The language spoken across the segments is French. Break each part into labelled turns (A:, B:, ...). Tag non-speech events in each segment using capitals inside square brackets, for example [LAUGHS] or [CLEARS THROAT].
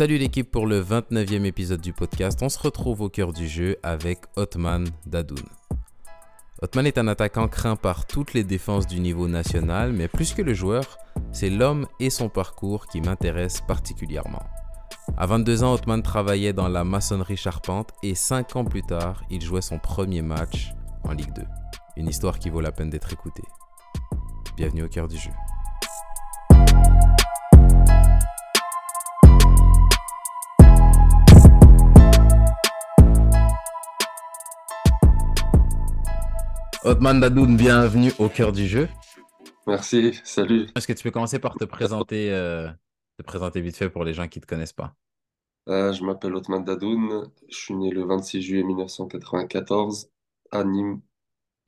A: Salut l'équipe pour le 29e épisode du podcast. On se retrouve au cœur du jeu avec Otman Dadoun. Otman est un attaquant craint par toutes les défenses du niveau national, mais plus que le joueur, c'est l'homme et son parcours qui m'intéressent particulièrement. À 22 ans, Otman travaillait dans la maçonnerie charpente et 5 ans plus tard, il jouait son premier match en Ligue 2. Une histoire qui vaut la peine d'être écoutée. Bienvenue au cœur du jeu. Otman Dadoun, bienvenue au cœur du jeu.
B: Merci, salut.
A: Est-ce que tu peux commencer par te présenter, euh, te présenter vite fait pour les gens qui ne te connaissent pas?
B: Euh, je m'appelle Othman Dadoun, je suis né le 26 juillet 1994 à Nîmes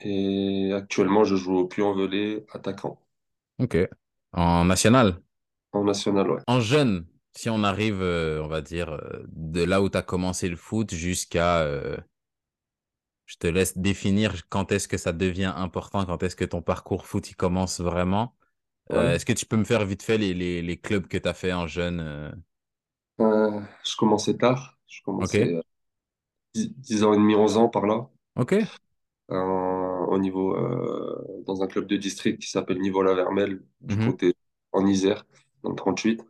B: et actuellement je joue au Puy-en-Velay, attaquant,
A: Ok. En national?
B: En national, ouais.
A: En jeune, si on arrive, euh, on va dire, de là où tu as commencé le foot jusqu'à... je te laisse définir quand est-ce que ça devient important, quand est-ce que ton parcours foot il commence vraiment. Euh, est-ce que tu peux me faire vite fait les, les, les clubs que tu as fait en jeune euh,
B: Euh, je commençais tard, je commençais à 10, 10 ans et demi, 11 ans par là,
A: Ok.
B: au niveau, dans un club de district qui s'appelle Niveau-la-Vermelle, du
A: Mhm.
B: côté en Isère, dans le 38.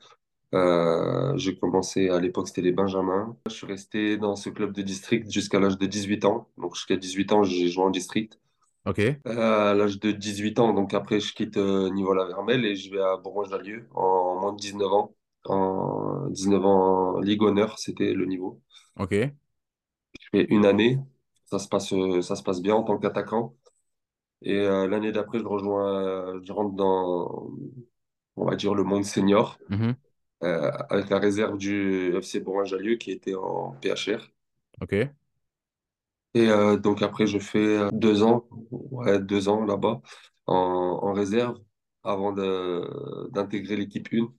B: Euh, j'ai commencé à l'époque, c'était les Benjamins. Je suis resté dans ce club de district jusqu'à l'âge de 18 ans. Donc jusqu'à 18 ans, j'ai joué en district.
A: Ok.
B: Euh, à l'âge de 18 ans, donc après, je quitte euh, Niveau-la-Vermelle et je vais à Bourgoin-Jallieu en moins de 19 ans. En 19 ans en Ligue Honneur, c'était le niveau.
A: Ok.
B: Je fais une année. Ça se passe, euh, ça se passe bien en tant qu'attaquant. Et l'année d'après, je rejoins, je rentre dans, on va dire, le monde senior.
A: Mhm.
B: Euh, avec la réserve du FC Bourgoin-Jallieu qui était en PHR.
A: Ok.
B: Et euh, donc après, je fais euh, deux ans, ouais, deux ans là-bas en, en réserve avant d'intégrer l'équipe 1.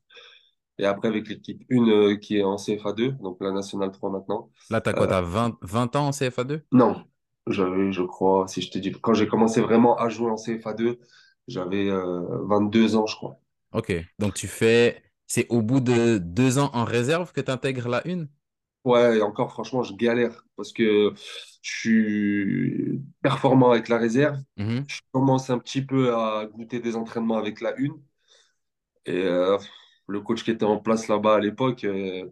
B: Et après, avec l'équipe 1 euh, qui est en CFA2, donc la Nationale 3 maintenant.
A: Là, tu as quoi?
B: Euh,
A: Tu as 20, 20 ans en CFA2?
B: non, j'avais, je crois, si je te dis, quand j'ai commencé vraiment à jouer en CFA2, j'avais euh, 22 ans, je crois.
A: Ok. Donc, tu fais. C'est au bout de deux ans en réserve que tu intègres la une?
B: Ouais, et encore, franchement, je galère parce que je suis performant avec la réserve.
A: Mhm.
B: Je commence un petit peu à goûter des entraînements avec la une. Et euh, le coach qui était en place là-bas à l'époque, euh,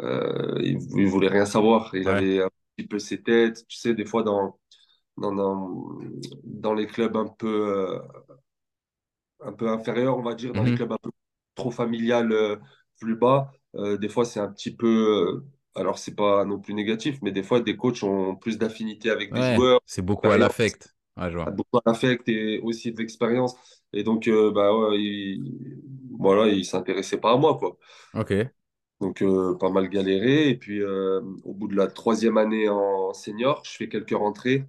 B: euh, il, il voulait rien savoir. Il
A: Ouais.
B: avait un petit peu ses têtes. Tu sais, des fois, dans, dans, dans, dans les clubs un peu, un peu inférieurs, on va dire, dans les
A: Mhm.
B: clubs un peu trop familial, euh, plus bas, euh, des fois, c'est un petit peu. euh, alors, c'est pas non plus négatif, mais des fois, des coachs ont plus d'affinité avec des
A: Ouais.
B: joueurs,
A: C'est beaucoup à l'affect. Ouais, vois.
B: beaucoup d'affect et aussi de l'expérience. Et donc, euh, bah, ouais, il, voilà, il s'intéressait pas à moi, quoi.
A: Ok.
B: Donc, euh, pas mal galéré. Et puis, euh, au bout de la troisième année en senior, je fais quelques rentrées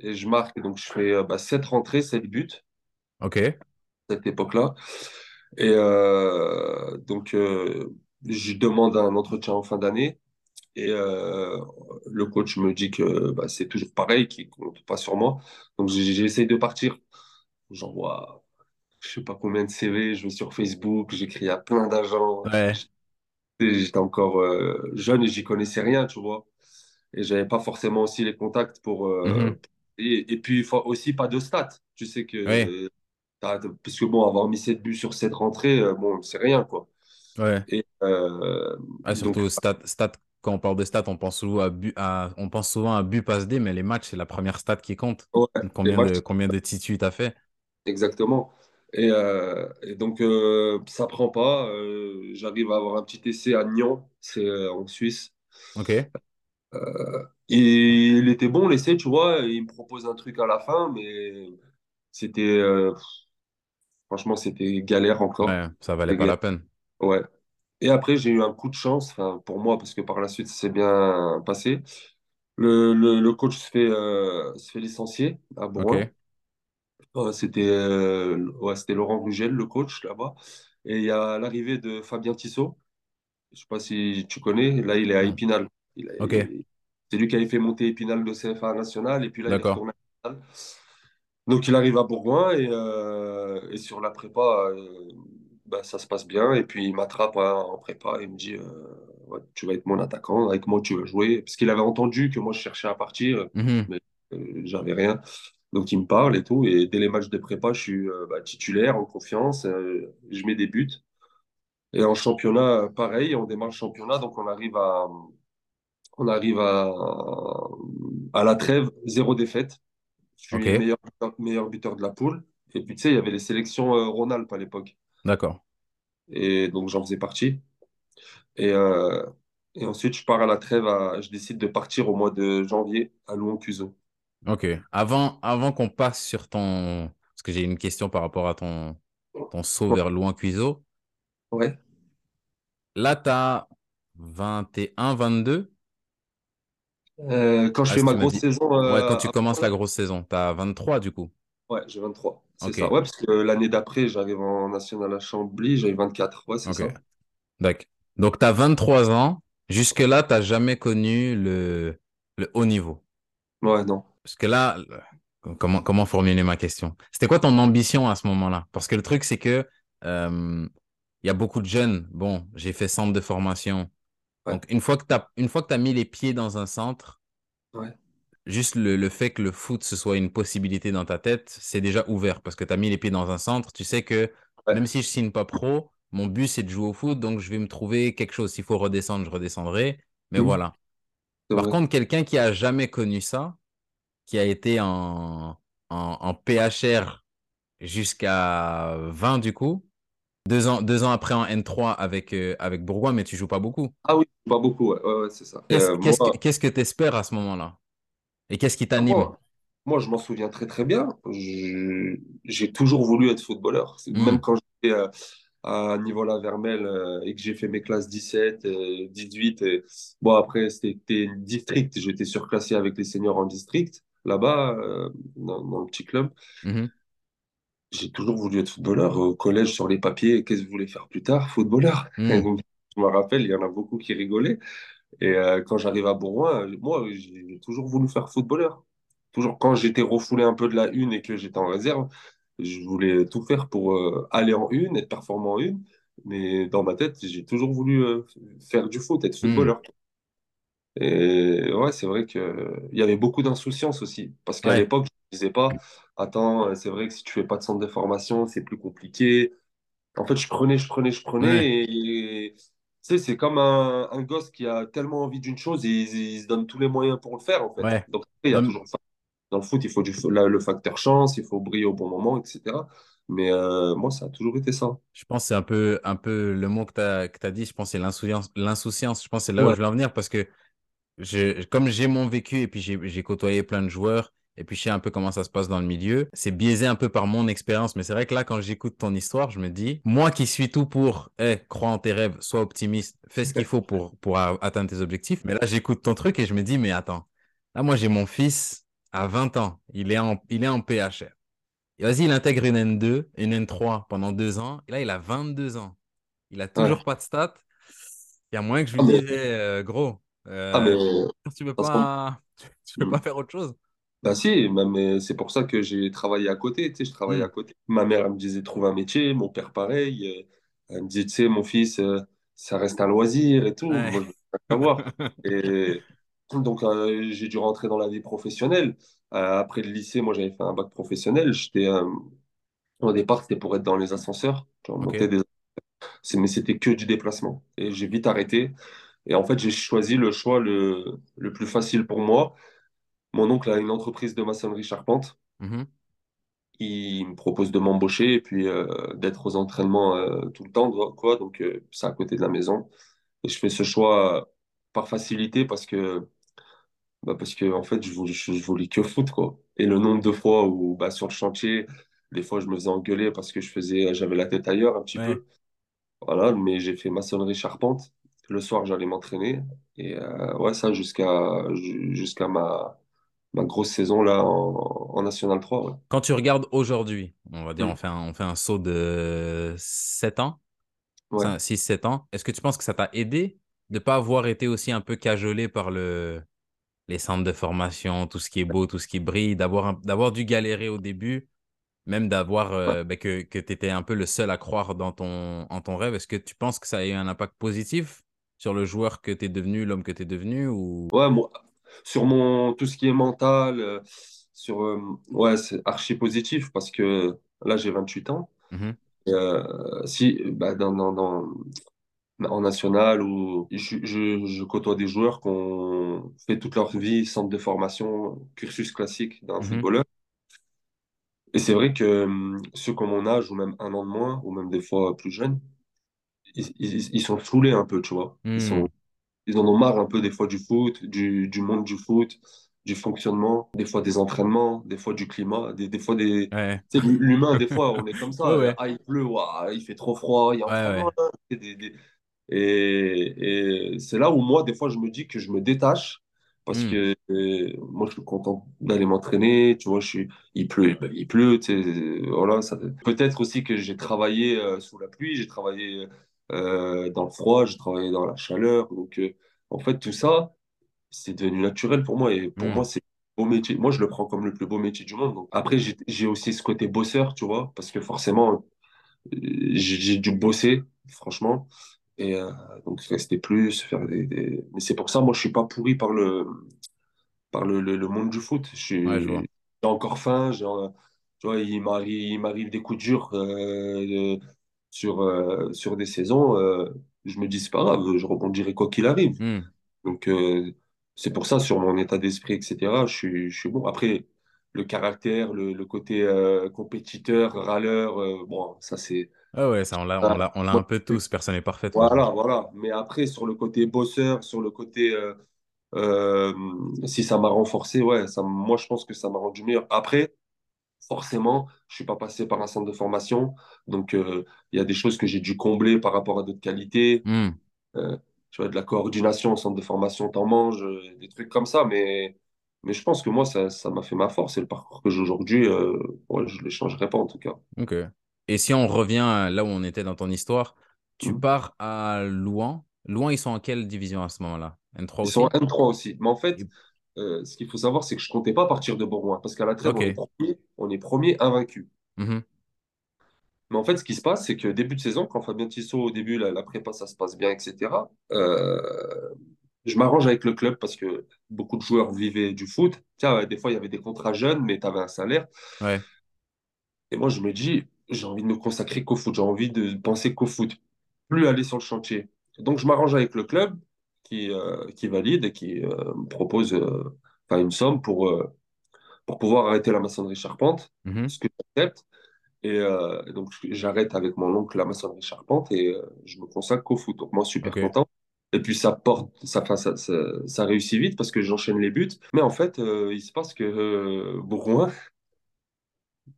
B: et je marque. Donc, je fais bah, sept rentrées, sept buts
A: Ok.
B: à cette époque-là. Et euh, donc, euh, je demande un entretien en fin d'année. Et euh, le coach me dit que bah, c'est toujours pareil, qu'il ne compte pas sur moi. Donc, j'essaye de partir. J'envoie, je sais pas combien de CV, je vais sur Facebook, j'écris à plein d'agents.
A: Ouais.
B: J'étais encore jeune et j'y connaissais rien, tu vois. Et j'avais pas forcément aussi les contacts pour.
A: Mhm.
B: euh, et, et puis, faut aussi pas de stats. Tu sais que. Parce que bon, avoir mis 7 buts sur cette rentrée, euh, bon, c'est rien, quoi.
A: Ouais.
B: Et euh,
A: Ah,
B: donc,
A: surtout stat, stat, quand on parle de stats, on pense souvent à, but, à, on pense souvent à but passe D, mais les matchs, c'est la première stat qui compte.
B: ouais,
A: Combien
B: matchs,
A: de, combien de titus tu as fait?
B: exactement. Et, euh, et donc, euh, ça prend pas. J'arrive à avoir un petit essai à Nyon, c'est en Suisse.
A: Ok.
B: Et il était bon, l'essai, tu vois. Il me propose un truc à la fin, mais c'était. Franchement, c'était galère encore.
A: Ouais, ça valait pas la peine.
B: Ouais. Et après, j'ai eu un coup de chance, pour moi, parce que par la suite, ça s'est bien passé. Le, le, le coach se fait, euh, se fait licencier à Bourgoin.
A: Ok.
B: Euh, c'était euh, ouais, c'était Laurent Rugel, le coach là-bas. Et il y a l'arrivée de Fabien Tissot. Je sais pas si tu connais. Là, il est à. Épinal. C'est lui qui avait fait monter Épinal de CFA national. Et puis là, il est retourné à Épinal. Donc, il arrive à Bourgoin et, euh, et sur la prépa, euh, bah, ça se passe bien. Et puis, il m'attrape hein, en prépa et il me dit euh, ouais, tu vas être mon attaquant, avec moi tu vas jouer. Parce qu'il avait entendu que moi je cherchais à partir,
A: Mhm.
B: mais j'avais rien. Donc il me parle et tout. Et dès les matchs de prépa, je suis bah, titulaire, en confiance, je mets des buts. Et en championnat, pareil, on démarre le championnat, donc on arrive à, on arrive à, à la trêve, zéro défaite. Je suis
A: Ok,
B: meilleur, meilleur buteur de la poule. Et puis tu sais, il y avait les sélections euh, Rhône-Alpes à l'époque.
A: d'accord.
B: Et donc j'en faisais partie. Et, euh, et ensuite, je pars à la trêve, à- je décide de partir au mois de janvier à Louan-Cuiseaux.
A: Ok. Avant, avant qu'on passe sur ton... Parce que j'ai une question par rapport à ton, ton saut vers Louan Cuiseaux.
B: Ouais.
A: Là, tu as 21, 22.
B: Euh, quand je
A: Ah,
B: fais ma grosse saison,
A: Ouais, quand
B: euh,
A: tu commences la grosse saison. Tu as 23 du coup.
B: ouais, j'ai 23. C'est ça. Ouais, parce que l'année d'après, j'arrive en national à Chambly, j'avais 24. Ouais, c'est ça.
A: D'accord. Donc, tu as 23 ans. Jusque-là, tu n'as jamais connu le, le haut niveau.
B: Ouais, non.
A: Parce que là, le- comment, comment formuler ma question? C'était quoi ton ambition à ce moment-là? Parce que le truc, c'est que euh, il y a beaucoup de jeunes. Bon, j'ai fait centre de formation.
B: Ouais,
A: Donc, une fois que tu as, une fois que mis les pieds dans un centre,
B: ouais,
A: juste le, le fait que le foot, ce soit une possibilité dans ta tête, c'est déjà ouvert. Parce que tu as mis les pieds dans un centre, tu sais que
B: ouais.
A: même si je signe pas pro, mon but, c'est de jouer au foot. Donc, je vais me trouver quelque chose. S'il faut redescendre, je redescendrai. Mais
B: Mhm.
A: voilà. Par contre, quelqu'un qui a jamais connu ça, qui a été en, en, en PHR jusqu'à 20 du coup. Deux ans, deux ans après en N3 avec, euh, avec Bourgoin, mais tu joues pas beaucoup.
B: Ah oui, pas beaucoup, ouais, ouais, ouais, c'est ça.
A: Qu'est-ce,
B: euh, moi,
A: que, tu espères à ce moment-là? Et qu'est-ce qui
B: ah,
A: t'anime?
B: moi, moi, je m'en souviens très très bien. J'ai toujours voulu être footballeur. C'est- Même
A: Hmm,
B: quand j'étais euh, à Nivola Vermel euh, et que j'ai fait mes classes 17, euh, 18. Et... Bon, après, c'était district. J'étais surclassé avec les seniors en district, là-bas, euh, dans, dans le petit club.
A: mhm,
B: J'ai toujours voulu être footballeur. Au collège, sur les papiers, qu'est-ce que je voulais faire plus tard? Footballeur.
A: Hmm, [LAUGHS]
B: donc, je me rappelle, il y en a beaucoup qui rigolaient. Et euh, quand j'arrive à Bourgoin, euh, moi, j'ai toujours voulu faire footballeur. Toujours quand j'étais refoulé un peu de la une et que j'étais en réserve, je voulais tout faire pour euh, aller en une, être performant en une. Mais dans ma tête, j'ai toujours voulu euh, faire du foot, être
A: hmm.
B: footballeur. Et ouais, c'est vrai que il y avait beaucoup d'insouciance aussi. Parce qu'à
A: Ouais,
B: l'époque, je ne disais pas, attends, euh, c'est vrai que si tu fais pas de centre de formation, c'est plus compliqué. En fait, je prenais, je prenais, je
A: ouais,
B: prenais. Et, tu sais, c'est comme un, un gosse qui a tellement envie d'une chose et il, il se donne tous les moyens pour le faire, en fait.
A: ouais.
B: Donc, il y a
A: Non,
B: toujours dans le foot, il faut du, la- le facteur chance, il faut briller au bon moment, etc. Mais euh, moi, ça a toujours été ça.
A: je pense que c'est un peu, un peu le mot que tu as, que t'as dit, je pense que c'est l'insouciance. Je pense que c'est là où je veux en venir parce que je, comme j'ai mon vécu et puis j'ai côtoyé plein de joueurs et puis je sais un peu comment ça se passe dans le milieu, c'est biaisé un peu par mon expérience. Mais c'est vrai que là, quand j'écoute ton histoire, je me dis, moi qui suis tout pour, eh, crois en tes rêves, sois optimiste, fais ce qu'il faut pour, pour atteindre tes objectifs. Mais là, j'écoute ton truc et je me dis, mais attends, là, moi, j'ai mon fils à 20 ans, il est en, il est en PHR. Vas-y, il intègre une N2, une N3 pendant deux ans. Et là, il a 22 ans. Il a
B: ouais.
A: toujours pas de stats. Il y a moyen que je lui
B: Ah, mais,
A: dise, euh, gros,
B: ah, mais
A: euh, tu veux pas, tu veux pas faire autre chose?
B: Bah si, mais mais c'est pour ça que j'ai travaillé à côté, tu sais, je travaillais
A: Hmm,
B: à côté. Ma mère, elle me disait, trouve un métier, mon père, pareil. euh, Elle me disait, tu sais, mon fils, euh, ça reste un loisir et tout.
A: ouais.
B: Moi, je veux pas savoir. [LAUGHS] Et donc, euh, j'ai dû rentrer dans la vie professionnelle. Euh, après le lycée, moi, j'avais fait un bac professionnel. J'étais, euh, au départ, c'était pour être dans les ascenseurs. Monter
A: Ok.
B: des... c'est- Mais c'était que du déplacement. Et j'ai vite arrêté. Et en fait, j'ai choisi le choix le, le plus facile pour moi. Mon oncle a une entreprise de maçonnerie charpente.
A: Mhm,
B: Il me propose de m'embaucher et puis euh, d'être aux entraînements euh, tout le temps, quoi. Donc, euh, c'est à côté de la maison. Et je fais ce choix par facilité parce que, bah, parce que en fait, je je, je voulais que foot, quoi. Et le nombre de fois où, bah, sur le chantier, des fois, je me faisais engueuler parce que je faisais, j'avais la tête ailleurs un petit
A: ouais.
B: peu. Voilà, mais j'ai fait maçonnerie charpente. Le soir, j'allais m'entraîner. Et euh, ouais, ça jusqu'à jusqu'à ma, ma grosse saison là en, en National 3. Ouais.
A: Quand tu regardes aujourd'hui, on va dire,
B: Mm.
A: on fait un, on fait un saut de 7 ans,
B: Ouais.
A: six sept ans. Est-ce que tu penses que ça t'a aidé de pas avoir été aussi un peu cajolé par le, les centres de formation, tout ce qui est beau, tout ce qui brille, d'avoir dû galérer au début, même d'avoir euh, ben, que, que tu étais un peu le seul à croire dans ton, en ton rêve? Est-ce que tu penses que ça a eu un impact positif sur le joueur que tu es devenu, l'homme que tu es devenu ou...
B: Ouais, moi, sur mon, tout ce qui est mental, euh, sur, euh, ouais, c'est archi positif parce que là, j'ai 28 ans.
A: Mhm,
B: euh, si, bah, dans, dans, dans- en national, où je, je, je côtoie des joueurs qui ont fait toute leur vie centre de formation, cursus classique d'un
A: mhm,
B: footballeur. Et c'est vrai que ceux comme mon âge, ou même un an de moins, ou même des fois plus jeunes, ils, ils, ils sont saoulés un peu, tu vois. Ils sont,
A: hmm,
B: ils en ont marre un peu des fois du foot, du, du monde du foot, du fonctionnement, des fois des entraînements, des fois du climat, des, des fois des...
A: Ouais,
B: Tu sais, l'humain, des fois, on est comme ça. [LAUGHS]
A: ouais,
B: Ah, il pleut, ouah, il fait trop froid, il y a
A: ouais, ouais.
B: entraînement. là. Des, des, et, et c'est là où moi, des fois, je me dis que je me détache parce
A: hmm,
B: que euh, moi, je suis content d'aller m'entraîner. Tu vois, je suis, il pleut, ben, il pleut. Tu sais, voilà, ça... Peut-être aussi que j'ai travaillé euh, sous la pluie, j'ai travaillé euh, dans le froid, j'ai travaillé dans la chaleur. Donc, euh, en fait, tout ça, c'est devenu naturel pour moi. Et pour
A: hmm,
B: moi, c'est beau métier. Moi, je le prends comme le plus beau métier du monde. Donc, après, j'ai j'ai aussi ce côté bosseur, tu vois, parce que forcément, euh, j'ai j'ai dû bosser, franchement. Et euh, donc, rester plus, faire des, des- Mais c'est pour ça, moi, je suis pas pourri par le, par le, le, le monde du foot. Je
A: ouais,
B: j'ai encore faim. j'ai, tu vois, il m'arrive, des coups durs euh, sur, euh, sur des saisons. euh, je me dis, c'est pas grave, je rebondirai quoi qu'il arrive.
A: Hmm.
B: Donc, euh, c'est pour ça, sur mon état d'esprit, etc., je suis, je suis bon. Après, le caractère, le, le côté compétiteur, râleur, bon, ça, c'est.
A: Ah ouais, ça, on l'a, on l'a, on l'a un peu tous. Personne n'est parfait de toute façon.
B: voilà, voilà. Mais après, sur le côté bosseur, sur le côté. si ça m'a renforcé, ouais, ça, moi, je pense que ça m'a rendu meilleur. Après, forcément, je suis pas passé par un centre de formation. Donc, euh, il y a des choses que j'ai dû combler par rapport à d'autres qualités.
A: Hmm,
B: Euh, tu vois, de la coordination au centre de formation, t'en manges, euh, des trucs comme ça. Mais, mais je pense que moi, ça, ça m'a fait ma force. Et le parcours que j'ai aujourd'hui, ouais, je ne le changerai pas en tout cas.
A: ok. Et si on revient là où on était dans ton histoire, tu
B: Mhm.
A: pars à Louan. Louan, ils sont en quelle division à ce moment-là? N3
B: Ils sont en M3 aussi. Mais en fait, euh, ce qu'il faut savoir, c'est que je comptais pas partir de Bourgoin. Parce qu'à la trêve, on est premier, on est premier invaincu.
A: Mhm,
B: Mais en fait, ce qui se passe, c'est que début de saison, quand Fabien Tissot, au début, la, la prépa, ça se passe bien, etc., euh, je m'arrange avec le club parce que beaucoup de joueurs vivaient du foot. Tiens, des fois, il y avait des contrats jeunes, mais tu avais un salaire.
A: Ouais.
B: Et moi, je me dis, j'ai envie de me consacrer qu'au foot, j'ai envie de penser qu'au foot, plus aller sur le chantier. Donc, je m'arrange avec le club qui, euh, qui valide et qui euh, propose euh, une somme pour, pour pouvoir arrêter la maçonnerie charpente,
A: Mhm,
B: ce que j'accepte. Et euh, donc, j'arrête avec mon oncle la maçonnerie charpente et euh, je me consacre qu'au foot. Donc, moi, super
A: Ok.
B: content. Et puis, ça porte, ça, ça, ça, ça réussit vite parce que j'enchaîne les buts. Mais en fait, euh, il se passe que Bourgoin,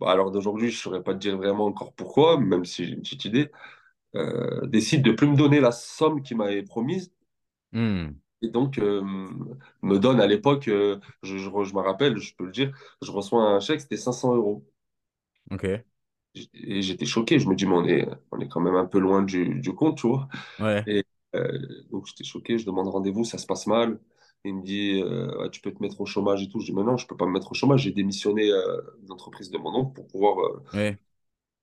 B: bah, alors d'aujourd'hui, je ne saurais pas te dire vraiment encore pourquoi, même si j'ai une petite idée, décide de plus me donner la somme qu'il m'avait promise.
A: Hmm,
B: Et donc, euh, me donne à l'époque, euh, je, je, je me rappelle, je peux le dire, je reçois un chèque, c'était 500 euros.
A: Ok.
B: Et j'étais choqué, je me dis, mais on est, on est quand même un peu loin du, du compte, tu vois.
A: Ouais.
B: Et euh, donc j'étais choqué, je demande rendez-vous, ça se passe mal. Il me dit, tu peux te mettre au chômage et tout. Je dis, mais non, je peux pas me mettre au chômage. J'ai démissionné de l'entreprise de mon oncle pour pouvoir
A: Ouais.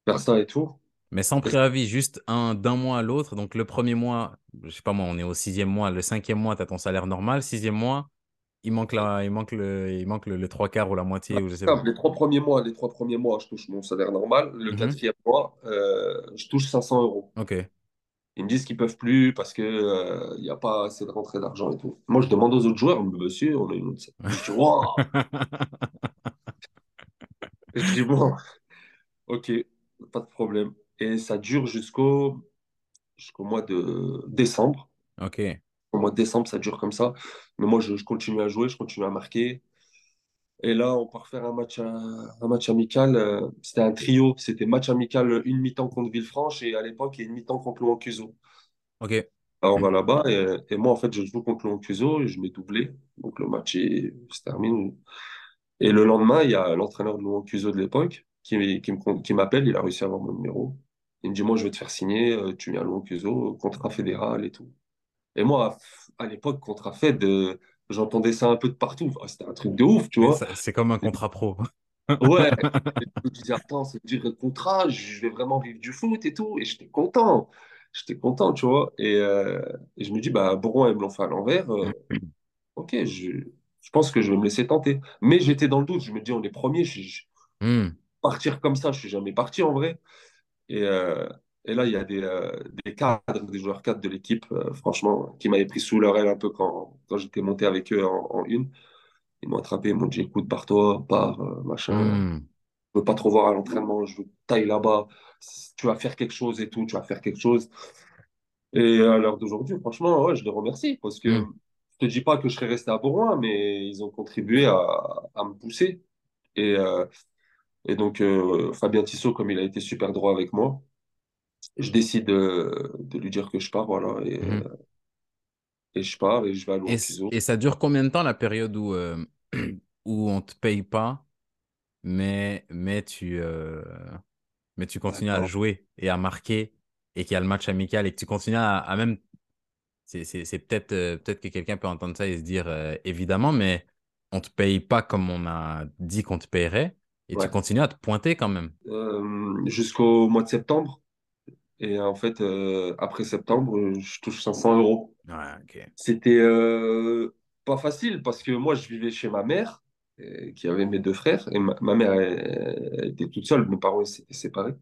B: faire ça et tout.
A: Mais sans préavis, juste un d'un mois à l'autre. Donc le premier mois, je sais pas moi, on est au sixième mois. Le cinquième mois, tu as ton salaire normal. Sixième mois, il manque la, il manque le, il manque le, le trois quarts ou la moitié ou je sais pas.
B: simple, les trois premiers mois, les trois premiers mois, je touche mon salaire normal. Le
A: Mhm,
B: quatrième mois, euh, je touche 500 euros.
A: Ok.
B: Ils me disent qu'ils peuvent plus parce que euh, il n'y a pas assez de rentrée d'argent et tout. Moi, je demande aux autres joueurs, monsieur, on a une autre. Je dis, [LAUGHS] wow! Je dis, bon, ok, pas de problème. Et ça dure jusqu'au jusqu'au mois de décembre.
A: Ok.
B: Au mois de décembre, ça dure comme ça. Mais moi, je, je continue à jouer, je continue à marquer. Et là, on part faire un match, un match amical. euh, C'était un trio. C'était match amical, une mi-temps contre Villefranche et à l'époque, il y a une mi-temps contre Louan-Cuiseaux.
A: Ok.
B: Alors, on va là-bas et, et moi, en fait, je joue contre Louan-Cuiseaux et je mets doublé. Donc, le match se termine. Et le lendemain, il y a l'entraîneur de Louan-Cuiseaux de l'époque qui, qui m'appelle. Il a réussi à avoir mon numéro. Il me dit, moi, je vais te faire signer. euh, Tu viens à Louan-Cuiseaux, contrat fédéral et tout. Et moi, à l'époque, contrat Fed, euh, j'entendais ça un peu de partout. Ah, C'était un truc de ouf, tu
A: Mais
B: vois.
A: C'est comme un contrat pro. [LAUGHS]
B: Ouais. [LAUGHS] Je me disais, attends, c'est dire le contrat, je vais vraiment vivre du foot et tout. Et j'étais content. j'étais content, tu vois. Et, euh, et je me dis, bah, Bourgoin, ils me l'ont fait à l'envers. euh, [CLEARS THROAT] ok, je, je pense que je vais me laisser tenter. Mais j'étais dans le doute. Je me dis, on est premier. Je, je-
A: Hmm,
B: partir comme ça, je suis jamais parti en vrai. Et, euh, et là, il y a des, euh, des cadres, des joueurs cadres de l'équipe, euh, franchement, qui m'avaient pris sous leur aile un peu quand, quand j'étais monté avec eux en, en une. Ils m'ont attrapé, ils m'ont dit, écoute, pars-toi, pars, euh, machin.
A: hmm,
B: Je veux pas trop voir à l'entraînement, je veux que t'ailles là-bas. Tu vas faire quelque chose et tout, tu vas faire quelque chose. Et à l'heure d'aujourd'hui, franchement, ouais, je les remercie parce que
A: hmm,
B: je te dis pas que je serais resté à Bourgoin, mais ils ont contribué à, à me pousser. Et, euh, et donc, euh, Fabien Tissot, comme il a été super droit avec moi, je décide de, de lui dire que je pars, voilà, et,
A: hmm.
B: et je pars et je vais à
A: Et, et ça dure combien de temps la période où, euh, [CLEARS THROAT] où on te paye pas, mais, mais tu, euh, mais tu continues à jouer et à marquer et qu'il y a le match amical et que tu continues à, à même. C'est peut-être euh, peut-être que quelqu'un peut entendre ça et se dire euh, évidemment, mais on te paye pas comme on a dit qu'on te payerait et tu continues à te pointer quand même.
B: Euh, jusqu'au mois de septembre. Et en fait, euh, après septembre, je touche 500 euros.
A: Ouais.
B: C'était euh, pas facile parce que moi, je vivais chez ma mère, qui avait mes deux frères, et ma, ma mère, elle, elle était toute seule, mes parents ils s'étaient séparés.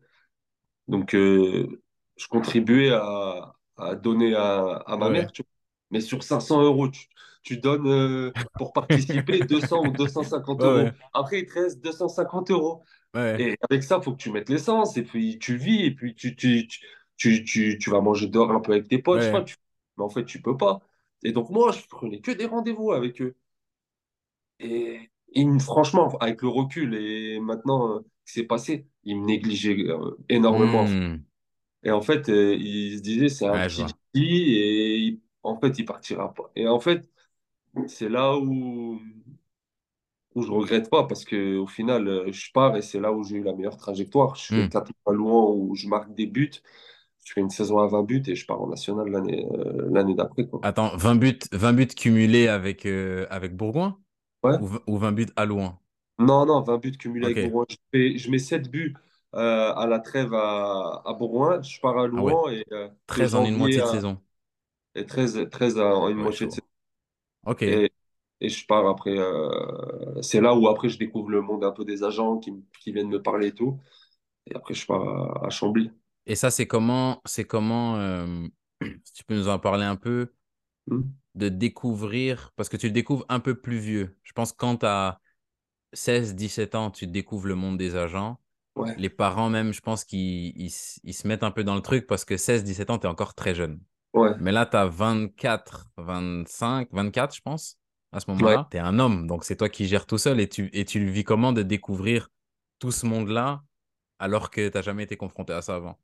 B: Donc, je contribuais à, à donner à, à
A: Ouais,
B: ma mère, tu vois. Mais sur 500 euros, tu, tu donnes euh, pour participer [LAUGHS] 200 ou 250
A: ouais,
B: euros.
A: ouais,
B: Après, il te reste 250 euros.
A: ouais,
B: Et avec ça, il faut que tu mettes l'essence, et puis tu vis, et puis tu, tu, tu, tu, tu, vas manger dehors un peu avec tes potes,
A: ouais.
B: mais en fait, tu peux pas. Et donc, moi, je prenais que des rendez-vous avec eux. Et, et franchement, avec le recul et maintenant euh, ce qui s'est passé, ils me négligeaient euh, énormément.
A: Hmm,
B: Et en fait, euh, ils se disaient, c'est un
A: ouais,
B: petit et en fait, il partira pas. Et en fait, c'est là où, où je regrette pas parce que au final, euh, je pars et c'est là où j'ai eu la meilleure trajectoire. Je fais
A: Hmm.
B: quatre mois à Louan où je marque des buts. Je fais une saison à 20 buts et je pars en national l'année euh, l'année d'après.
A: Attends, 20 buts, 20 buts cumulés avec, euh, avec Bourgoin?
B: Ouais.
A: ou, ou 20 buts à Louan?
B: Non, non, 20 buts cumulés avec. Bourgoin. Je fais, je mets 7 buts euh, à la trêve à, à Bourgoin. Je pars à
A: Ah ouais,
B: Louan et euh, de
A: 13 en une moitié de
B: à
A: saison.
B: Et 13, 13 en une
A: Ouais,
B: moitié de
A: chaud.
B: saison.
A: Ok.
B: Et, et je pars après. euh, c'est là où après je découvre le monde un peu des agents qui, qui viennent me parler et tout. Et après je pars à, à Chambly.
A: Et ça, c'est comment, c'est comment, euh, [CLEARS THROAT] si tu peux nous en parler un peu,
B: Hmm.
A: de découvrir, parce que tu le découvres un peu plus vieux. Je pense que quand tu as 16, 17 ans, tu découvres le monde des agents.
B: Ouais,
A: Les parents même, je pense qu'ils ils se mettent un peu dans le truc parce que 16, 17 ans, tu es encore très jeune.
B: Ouais,
A: Mais là, tu as 24, 25, 24, je pense, à ce
B: ouais.
A: moment-là. Tu es un homme, donc c'est toi qui gères tout seul et tu, et tu vis comment de découvrir tout ce monde-là alors que tu n'as jamais été confronté à ça avant?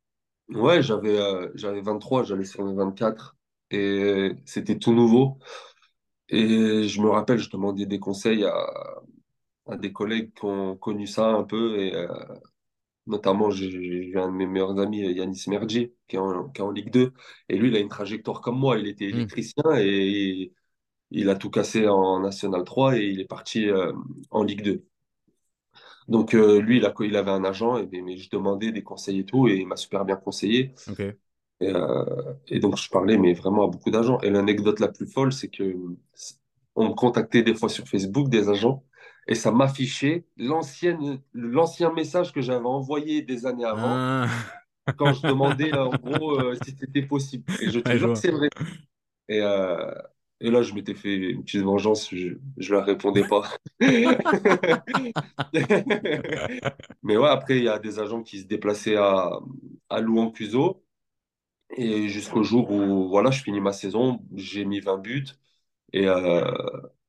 B: Ouais, j'avais euh, j'avais 23, j'allais sur mes 24. Et c'était tout nouveau. Et je me rappelle, je demandais des conseils à, à des collègues qui ont connu ça un peu. Et euh, notamment, j'ai un de mes meilleurs amis, Yanis Mergi, qui est en, qui est en Ligue 2. Et lui, il a une trajectoire comme moi. Il était
A: Hmm,
B: électricien et il a tout cassé en National 3 et il est parti euh, en Ligue 2. Donc, euh, lui, il, a, il avait un agent, et, mais je demandais des conseils et tout, et il m'a super bien conseillé. Et, euh, et donc, je parlais, mais vraiment à beaucoup d'agents. Et l'anecdote la plus folle, c'est que on me contactait des fois sur Facebook, des agents, et ça m'affichait l'ancien message que j'avais envoyé des années avant,
A: Ah.
B: quand je demandais, euh, en gros, euh, si c'était possible. Et je [LAUGHS] te
A: je
B: jure que c'est vrai. Et, euh, et là, je m'étais fait une petite vengeance, je ne leur répondais pas. [LAUGHS] Mais ouais, après, il y a des agents qui se déplaçaient à, à Louan-Cuiseau. Et jusqu'au jour où voilà, je finis ma saison, j'ai mis 20 buts. Et, euh,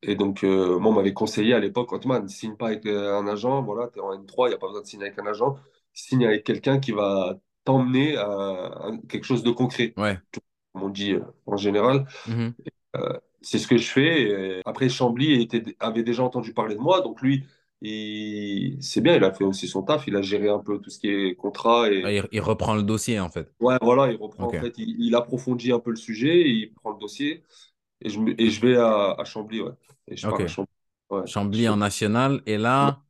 B: et donc, euh, moi, on m'avait conseillé à l'époque, Otman, ne signe pas avec euh, un agent. Voilà, tu es en N3, il n'y a pas besoin de signer avec un agent. Signe avec quelqu'un qui va t'emmener à, quelque chose de concret.
A: Ouais.
B: Comme on dit en général.
A: Mhm.
B: Euh, c'est ce que je fais. Et après, Chambly était, avait déjà entendu parler de moi. Donc, lui, il- c'est bien, il a fait aussi son taf. Il a géré un peu tout ce qui est contrat
A: Ah,
B: et
A: Il, il reprend le dossier, en fait.
B: Ouais, voilà, il reprend en fait, il, il approfondit un peu le sujet, il prend le dossier et je, et je vais à, à Chambly, ouais. Et je pars à. Chambly. Ouais,
A: Chambly en national. Et là,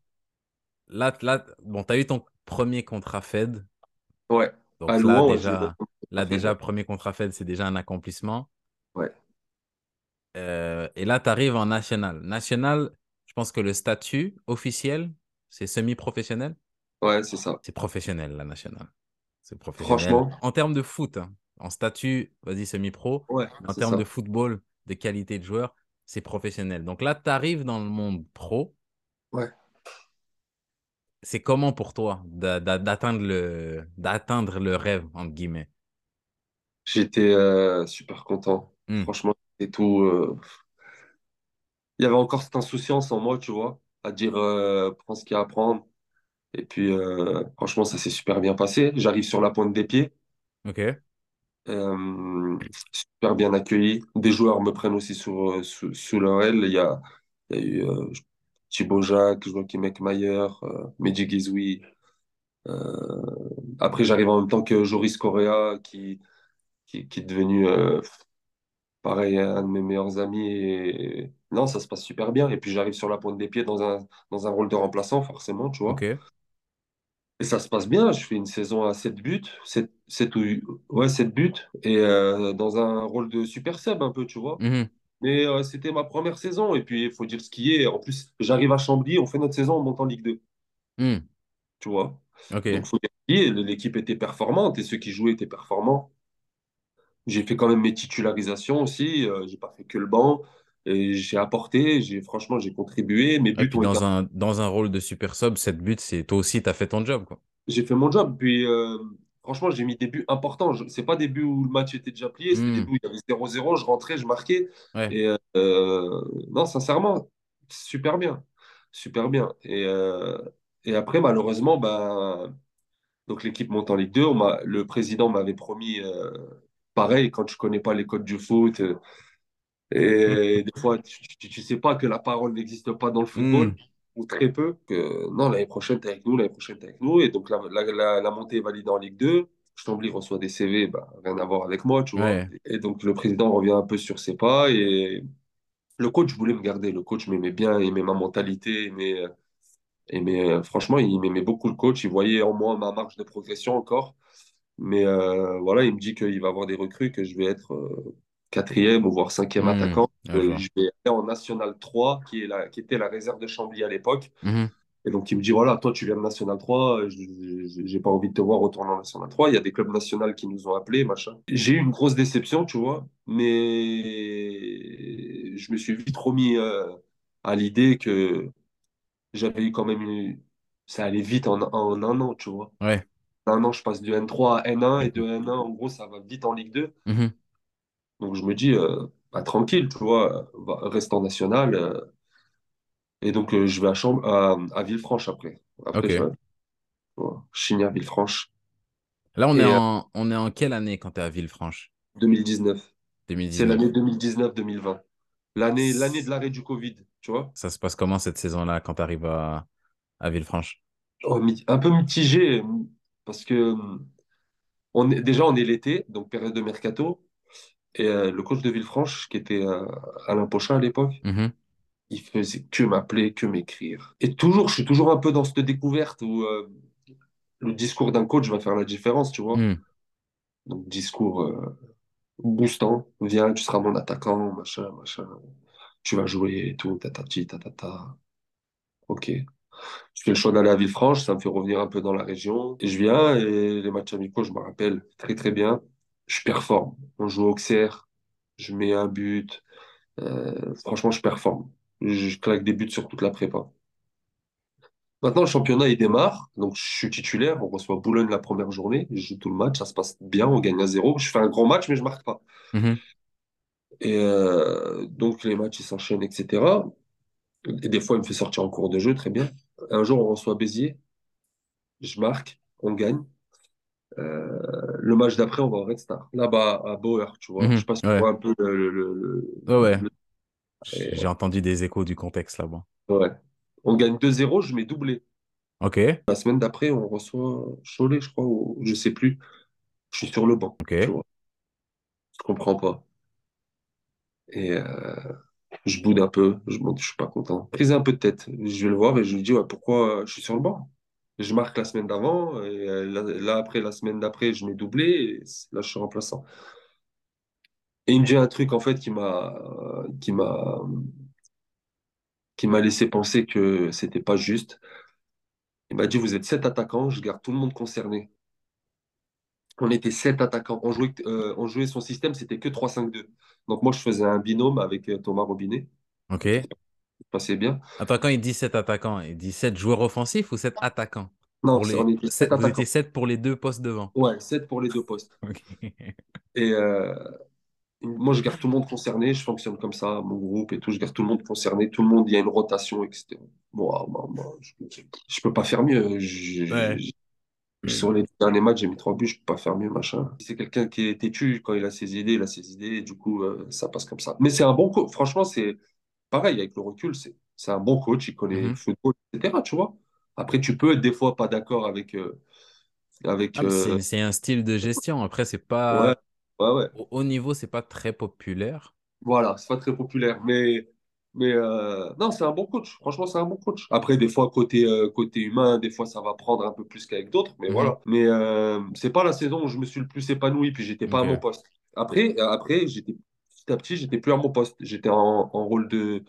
A: là, là bon, tu as eu ton premier contrat Fed.
B: Ouais, à
A: Donc là,
B: ouais,
A: déjà, Là, déjà, premier contrat fait, c'est déjà un accomplissement.
B: Ouais,
A: Euh, et là, tu arrives en national. National, je pense que le statut officiel, c'est semi-professionnel?
B: ouais, c'est ça.
A: C'est professionnel, la nationale. C'est professionnel.
B: Franchement,
A: En termes de foot, hein, en statut, vas-y, semi-pro.
B: ouais,
A: en termes
B: ça.
A: de football, de qualité de joueur, c'est professionnel. Donc là, tu arrives dans le monde pro.
B: Ouais.
A: C'est comment pour toi d'a- d'a- d'atteindre le, d'atteindre le rêve, entre guillemets?
B: J'étais euh, super content.
A: Hmm,
B: Franchement, et tout. euh, Il y avait encore cette insouciance en moi, tu vois, à dire euh, prends ce qu'il y a à prendre. Et puis, franchement, ça s'est super bien passé. J'arrive sur la pointe des pieds,
A: Ok.
B: Euh, super bien accueilli. Des joueurs me prennent aussi sous, euh, sous, sous leur aile. Il y a, il y a eu euh, Thibaut Jacques, Joachim Eckmayer, euh, Mehdi Guizoui. Euh, après, j'arrive en même temps que Joris Correa, qui, qui, est devenu, euh, pareil, un de mes meilleurs amis. Non, ça se passe super bien. Et puis, j'arrive sur la pointe des pieds dans un, dans un rôle de remplaçant, forcément, tu vois. Et ça se passe bien. Je fais une saison à 7 buts, 7, 7 ou, ouais, 7 buts, et euh, dans un rôle de super sub un peu, tu vois.
A: Mhm,
B: Mais euh, c'était ma première saison, et puis il faut dire ce qui est. En plus, j'arrive à Chambly, on fait notre saison, on monte en Ligue 2,
A: hmm,
B: tu vois. Donc,
A: Ok.
B: faut dire ce qui est. L'équipe était performante, et ceux qui jouaient étaient performants. J'ai fait quand même mes titularisations aussi, euh, j'ai pas fait que le banc, j'ai apporté, j'ai, franchement, j'ai contribué. Mes
A: Et
B: buts été
A: dans un, dans un rôle de super sub, cette but, c'est toi aussi, tu as fait ton job, quoi.
B: J'ai fait mon job. Puis, euh, franchement, j'ai mis des buts importants. C'est pas des buts où le match était déjà plié, c'était des
A: Hmm,
B: buts où il y avait 0-0, je rentrais, je marquais.
A: Ouais.
B: Et euh, non, sincèrement, super bien. Super bien. Et, euh, et après, malheureusement, donc l'équipe monte en Ligue 2. On le président m'avait promis, pareil, quand je connais pas les codes du foot. Et des fois, tu, tu, tu sais pas que la parole n'existe pas dans le football,
A: Hmm,
B: ou très peu, que non, l'année prochaine, t'es avec nous, l'année prochaine, t'es avec nous. Et donc, la, la, la, la montée est validée en Ligue 2. Chambly reçoit des CV, bah, rien à voir avec moi, tu vois.
A: Ouais.
B: Et donc, le président revient un peu sur ses pas. Et le coach voulait me garder. Le coach m'aimait bien, il aimait ma mentalité, aimait, aimait, franchement, il m'aimait beaucoup, le coach. Il voyait en moi ma marge de progression encore. Mais euh, voilà, il me dit qu'il va avoir des recrues, que je vais être euh, quatrième ou voire cinquième
A: Hmm,
B: attaquant.
A: Ouais, je
B: Euh, vais aller en National 3, qui est la, qui était la réserve de Chambly à l'époque.
A: Mhm,
B: Et donc, il me dit, voilà, toi, tu viens de National 3, je j'ai pas envie de te voir retourner en National 3. Il y a des clubs nationaux qui nous ont appelés, machin. J'ai eu une grosse déception, tu vois, mais je me suis vite remis euh, à l'idée que j'avais eu quand même une... Ça allait vite en, en un an, tu vois.
A: Ouais.
B: Un an, je passe de N3 à N1 et de
A: Mhm,
B: N1, en gros, ça va vite en Ligue 2.
A: mhm,
B: Donc, je me dis, euh, bah, tranquille, tu vois, va- reste en national. euh, et donc, euh, je vais à, Chamb à, à Villefranche après. Après, je
A: Ok.
B: vais à Chigny à Villefranche.
A: Là, on est
B: Et euh,
A: en, on est en quelle année quand tu es à Villefranche?
B: 2019. C'est l'année
A: 2019.
B: 2019-2020. L'année, l'année de l'arrêt du Covid, tu vois.
A: Ça se passe comment cette saison-là quand tu arrives à, à Villefranche?
B: Oh, mi- un peu mitigé, parce que on est, déjà, on est l'été, donc période de mercato. Et euh, le coach de Villefranche, qui était euh, Alain Pochin à l'époque,
A: Mhm,
B: il faisait que m'appeler, que m'écrire. Et toujours, je suis toujours un peu dans cette découverte où euh, le discours d'un coach va faire la différence, tu vois.
A: hmm,
B: Donc, discours boostant, viens, tu seras mon attaquant, machin, machin, tu vas jouer et tout, tatati, tatata. Ok. Je fais le choix d'aller à Villefranche, ça me fait revenir un peu dans la région. Et je viens, et les matchs amicaux, je me rappelle très très bien. Je performe. On joue au Auxerre, je mets un but. Euh, franchement, je performe. Je claque des buts sur toute la prépa. Maintenant, le championnat, il démarre. Donc, je suis titulaire. On reçoit Boulogne la première journée. Je joue tout le match. Ça se passe bien. On gagne à zéro. Je fais un grand match, mais je marque pas.
A: mhm,
B: Et euh, donc, les matchs, ils s'enchaînent, etc. Et des fois, il me fait sortir en cours de jeu. Très bien. Un jour, on reçoit Béziers. Je marque. On gagne. Euh, le match d'après, on va au Red Star. Là-bas, à Bauer, tu vois. Je
A: mhm,
B: sais pas si tu
A: Ouais.
B: vois un peu le... le- le-
A: Ouais, ouais.
B: le- et,
A: J'ai entendu des échos du contexte là-bas.
B: ouais. On gagne 2-0. Je mets doublé.
A: Ok.
B: La semaine d'après, on reçoit Cholet, je crois, ou je sais plus. Je suis sur le banc, tu
A: Ok.
B: vois. Je comprends pas. Et euh, je boude un peu, je je suis pas content. Prise un peu de tête. Je vais le voir et je lui dis, ouais, pourquoi je suis sur le banc? Je marque la semaine d'avant, et euh, là, après, la semaine d'après, je mets doublé, et là, je suis remplaçant. Et il me dit un truc, en fait, qui m'a, qui m'a, laissé penser que c'était pas juste. Il m'a dit, vous êtes sept attaquants, je garde tout le monde concerné. On était sept attaquants. On jouait, euh, on jouait son système, c'était que 3-5-2. Donc moi, je faisais un binôme avec euh, Thomas Robinet.
A: Ok.
B: Passait bien.
A: Attends, quand il dit 7 attaquants, il dit 7 joueurs offensifs ou 7 attaquants?
B: Non,
A: Pour
B: c'est- on
A: les...
B: était sept
A: sept- Vous étiez
B: attaquants.
A: 7 pour les deux postes devant.
B: Ouais, sept pour les deux [LAUGHS] postes. Et euh, moi, je garde tout le monde concerné. Je fonctionne comme ça, mon groupe et tout. Je garde tout le monde concerné. Tout le monde, il y a une rotation, etc. Moi, moi, moi, je, je peux pas faire mieux. Je-
A: Ouais.
B: je- Sur les derniers matchs, j'ai mis trois buts, je peux pas faire mieux, machin. C'est quelqu'un qui est têtu, quand il a ses idées, il a ses idées, et du coup, euh, ça passe comme ça. Mais c'est un bon coach, franchement, c'est pareil, avec le recul, c'est c'est un bon coach, il connaît le
A: Mhm.
B: football, etc., tu vois. Après, tu peux être des fois pas d'accord avec, euh, avec
A: Ah,
B: euh,
A: c'est un style de gestion. Après, c'est pas...
B: ouais, ouais.
A: Au haut niveau, c'est pas très populaire.
B: Voilà, c'est pas très populaire, mais, mais euh, non, c'est un bon coach. Franchement, c'est un bon coach. Après, des fois, côté, côté humain, des fois, ça va prendre un peu plus qu'avec d'autres, mais
A: Mhm.
B: voilà. Mais c'est pas la saison où je me suis le plus épanoui, puis j'étais pas à mon poste. Après, après j'étais petit à petit, j'étais plus à mon poste. J'étais en, en rôle de,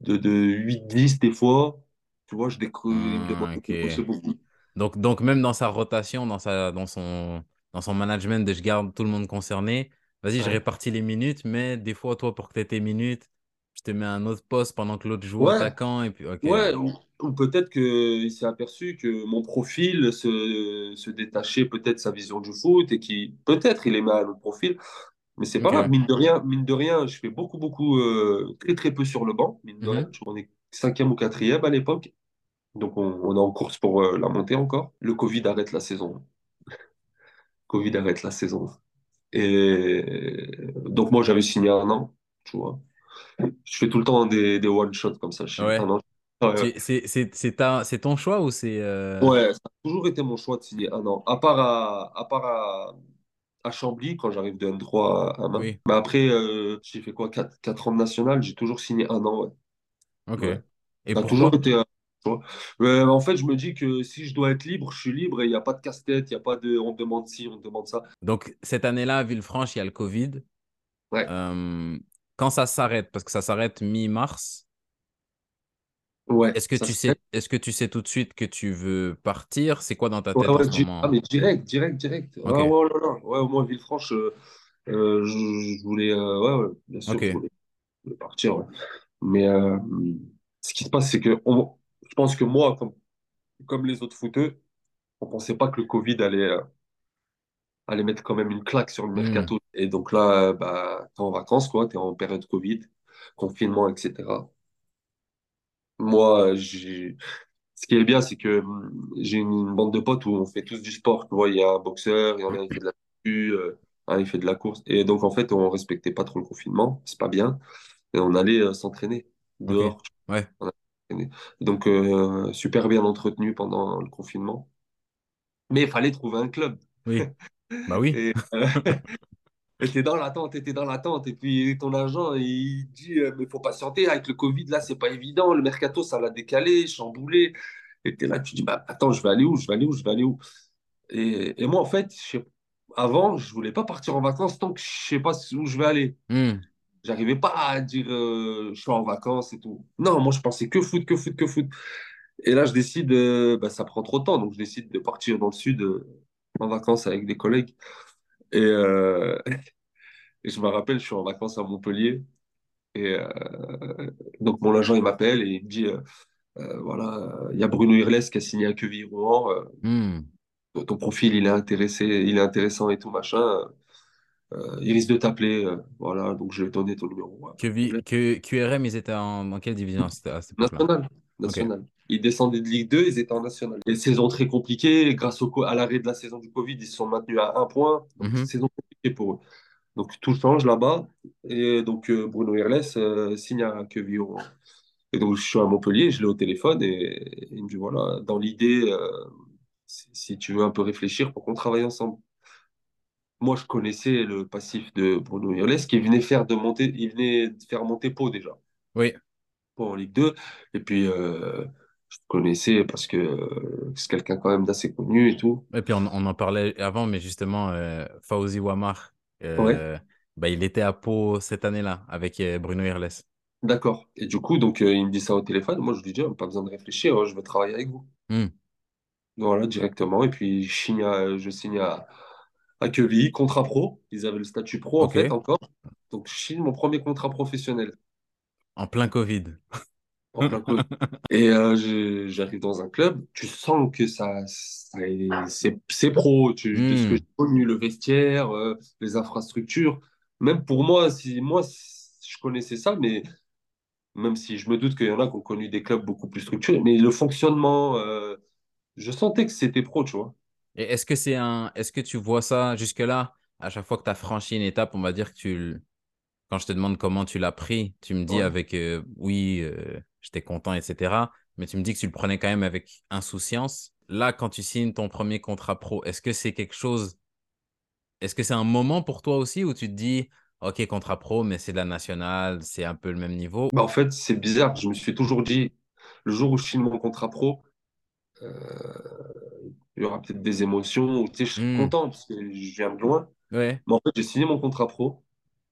B: de, de 8-10 des fois. Tu vois, je décro... il me
A: Hmm,
B: beaucoup.
A: Donc, donc même dans sa rotation, dans sa, dans son, dans son management de je garde tout le monde concerné, vas-y, je répartis les minutes, mais des fois, toi, pour que tu aies tes minutes, je te mets un autre poste pendant que l'autre joue
B: Ouais,
A: attaquant. Et puis.
B: Ouais, ou, ou peut-être qu'il s'est aperçu que mon profil se, se détachait peut-être de sa vision du foot et qui peut-être il aimait un autre profil, mais c'est pas grave, mine de rien, mine de rien, je fais beaucoup, beaucoup, euh, très très peu sur le banc, mine de rien.
A: Mhm.
B: On est cinquième ou quatrième à l'époque, donc on, on est en course pour euh, la montée encore. Le Covid arrête la saison. [LAUGHS] Covid arrête la saison. Et donc moi j'avais signé un an, tu vois. Je fais tout le temps des, des one-shots comme ça, je
A: Ouais. c'est ton choix ou c'est. euh,
B: Ouais, ça a toujours été mon choix de signer un an. À part à, à, part à, à Chambly, quand j'arrive de N3 à 1 an.
A: Oui.
B: Mais après, euh, j'ai fait quoi? quatre quatre ans de national, j'ai toujours signé un an, ouais.
A: Ok.
B: Ouais.
A: Et
B: Ça toujours été. Euh, en fait, je me dis que si je dois être libre, je suis libre et il n'y a pas de casse-tête, il n'y a pas de on demande ci, on demande ça.
A: Donc, cette année-là, à Villefranche, il y a le Covid.
B: Ouais,
A: Euh, quand ça s'arrête, parce que ça s'arrête mi-mars,
B: ouais,
A: est-ce que tu sais, est-ce que tu sais tout de suite que tu veux partir? C'est quoi dans ta
B: Ouais,
A: tête en ce
B: di- ah,
A: moment?
B: mais direct, direct, direct. Ah, ouais, là, là. Ouais, au moins, Villefranche, euh, euh, je, je voulais. euh, ouais, ouais, bien sûr, je voulais, je voulais partir. Mais euh, ce qui se passe, c'est que on- je pense que moi, comme, comme les autres footeux, on pensait pas que le Covid allait, allait mettre quand même une claque sur le
A: Hmm.
B: mercato. Et donc là, bah, t'es en vacances, quoi, t'es en période Covid, confinement, etc. Moi, j'ai... ce qui est bien, c'est que hum, j'ai une bande de potes où on fait tous du sport. Tu vois, il y a un boxeur, il y en a un qui fait de la muscu, euh, un il fait de la course. Et donc, en fait, on respectait pas trop le confinement, c'est pas bien. Et on allait euh, s'entraîner dehors.
A: Ouais.
B: Donc, euh, super bien entretenu pendant le confinement. Mais il fallait trouver un club.
A: Oui. [LAUGHS] Bah oui.
B: Et euh, [LAUGHS] t'es dans l'attente, t'es dans l'attente. Et puis ton agent, il dit, euh, mais faut patienter. Avec le Covid, là, c'est pas évident. Le mercato, ça l'a décalé, chamboulé. Et t'es là, tu dis, bah attends, je vais aller où? Je vais aller où? Je vais aller où? Et, et moi, en fait, je avant, je voulais pas partir en vacances tant que je sais pas où je vais aller.
A: Hmm.
B: J'arrivais pas à dire, euh, je suis en vacances et tout. Non, moi, je pensais que foot, que foot, que foot. Et là, je décide, euh, bah, ça prend trop de temps, donc je décide de partir dans le sud euh, en vacances avec des collègues. Et, euh, [LAUGHS] et je me rappelle, je suis en vacances à Montpellier. Et euh, donc, mon agent, il m'appelle et il me dit, euh, voilà, il y a Bruno Irles qui a signé à Quevilly-Rouen. euh,
A: Hmm.
B: ton profil, il est intéressé, il est intéressant et tout, machin. il risque de t'appeler. voilà, donc je ai donné ton numéro. ouais,
A: QRM, ils étaient en, dans quelle division à cette, à cette époque-là?
B: National.
A: Ok.
B: Ils descendaient de Ligue 2, ils étaient en National. Et saison très compliquée, grâce au, à l'arrêt de la saison du Covid, ils se sont maintenus à un point. Donc,
A: Mhm.
B: saison compliquée pour eux. Donc, tout change là-bas. Et donc, euh, Bruno Irles euh, signe à Quevilly-Rouen. Et donc, je suis à Montpellier, je l'ai au téléphone et il me dit voilà, dans l'idée, euh, si, si tu veux un peu réfléchir pour qu'on travaille ensemble. Moi, je connaissais le passif de Bruno Irles qui venait faire de monter, il venait faire monter Pau déjà.
A: Oui.
B: Pau en Ligue 2. Et puis, je te connaissais parce que euh, c'est quelqu'un quand même d'assez connu et tout.
A: Et puis on, on en parlait avant, mais justement, euh, Fawzi Wamar,
B: Ouais,
A: euh, bah, il était à Pau cette année-là avec euh, Bruno Irles.
B: d'accord. Et du coup, donc, euh, il me dit ça au téléphone. Moi, je lui dis, oh, pas besoin de réfléchir, hein, je veux travailler avec vous.
A: Hmm,
B: Voilà, directement. Et puis, je signe à, je signe à, à Quevilly, contrat pro. Ils avaient le statut pro, en fait, encore. Donc, je signe mon premier contrat professionnel
A: en plein Covid.
B: En plein Covid. Et euh, j'arrive dans un club, tu sens que ça, ça est- c'est pro, tu, de ce que
A: Hmm.
B: j'ai connu, le vestiaire, euh, les infrastructures. Même pour moi, si moi, je connaissais ça, mais même si je me doute qu'il y en a qui ont connu des clubs beaucoup plus structurés, mais le fonctionnement, euh, je sentais que c'était pro, tu vois.
A: Et est-ce que c'est un, est-ce que tu vois ça jusque-là, à chaque fois que tu as franchi une étape, on va dire que tu, quand je te demande comment tu l'as pris, tu me dis
B: Ouais.
A: avec euh, oui, euh, j'étais content, etc. Mais tu me dis que tu le prenais quand même avec insouciance. Là, quand tu signes ton premier contrat pro, est-ce que c'est quelque chose, est-ce que c'est un moment pour toi aussi où tu te dis, OK, contrat pro, mais c'est de la nationale, c'est un peu le même niveau?
B: Bah, en fait, c'est bizarre, je me suis toujours dit, le jour où je signe mon contrat pro, euh, il y aura peut-être des émotions, ou tu sais, je serai
A: Hmm,
B: content parce que je viens de loin.
A: ouais.
B: Mais en fait, j'ai signé mon contrat pro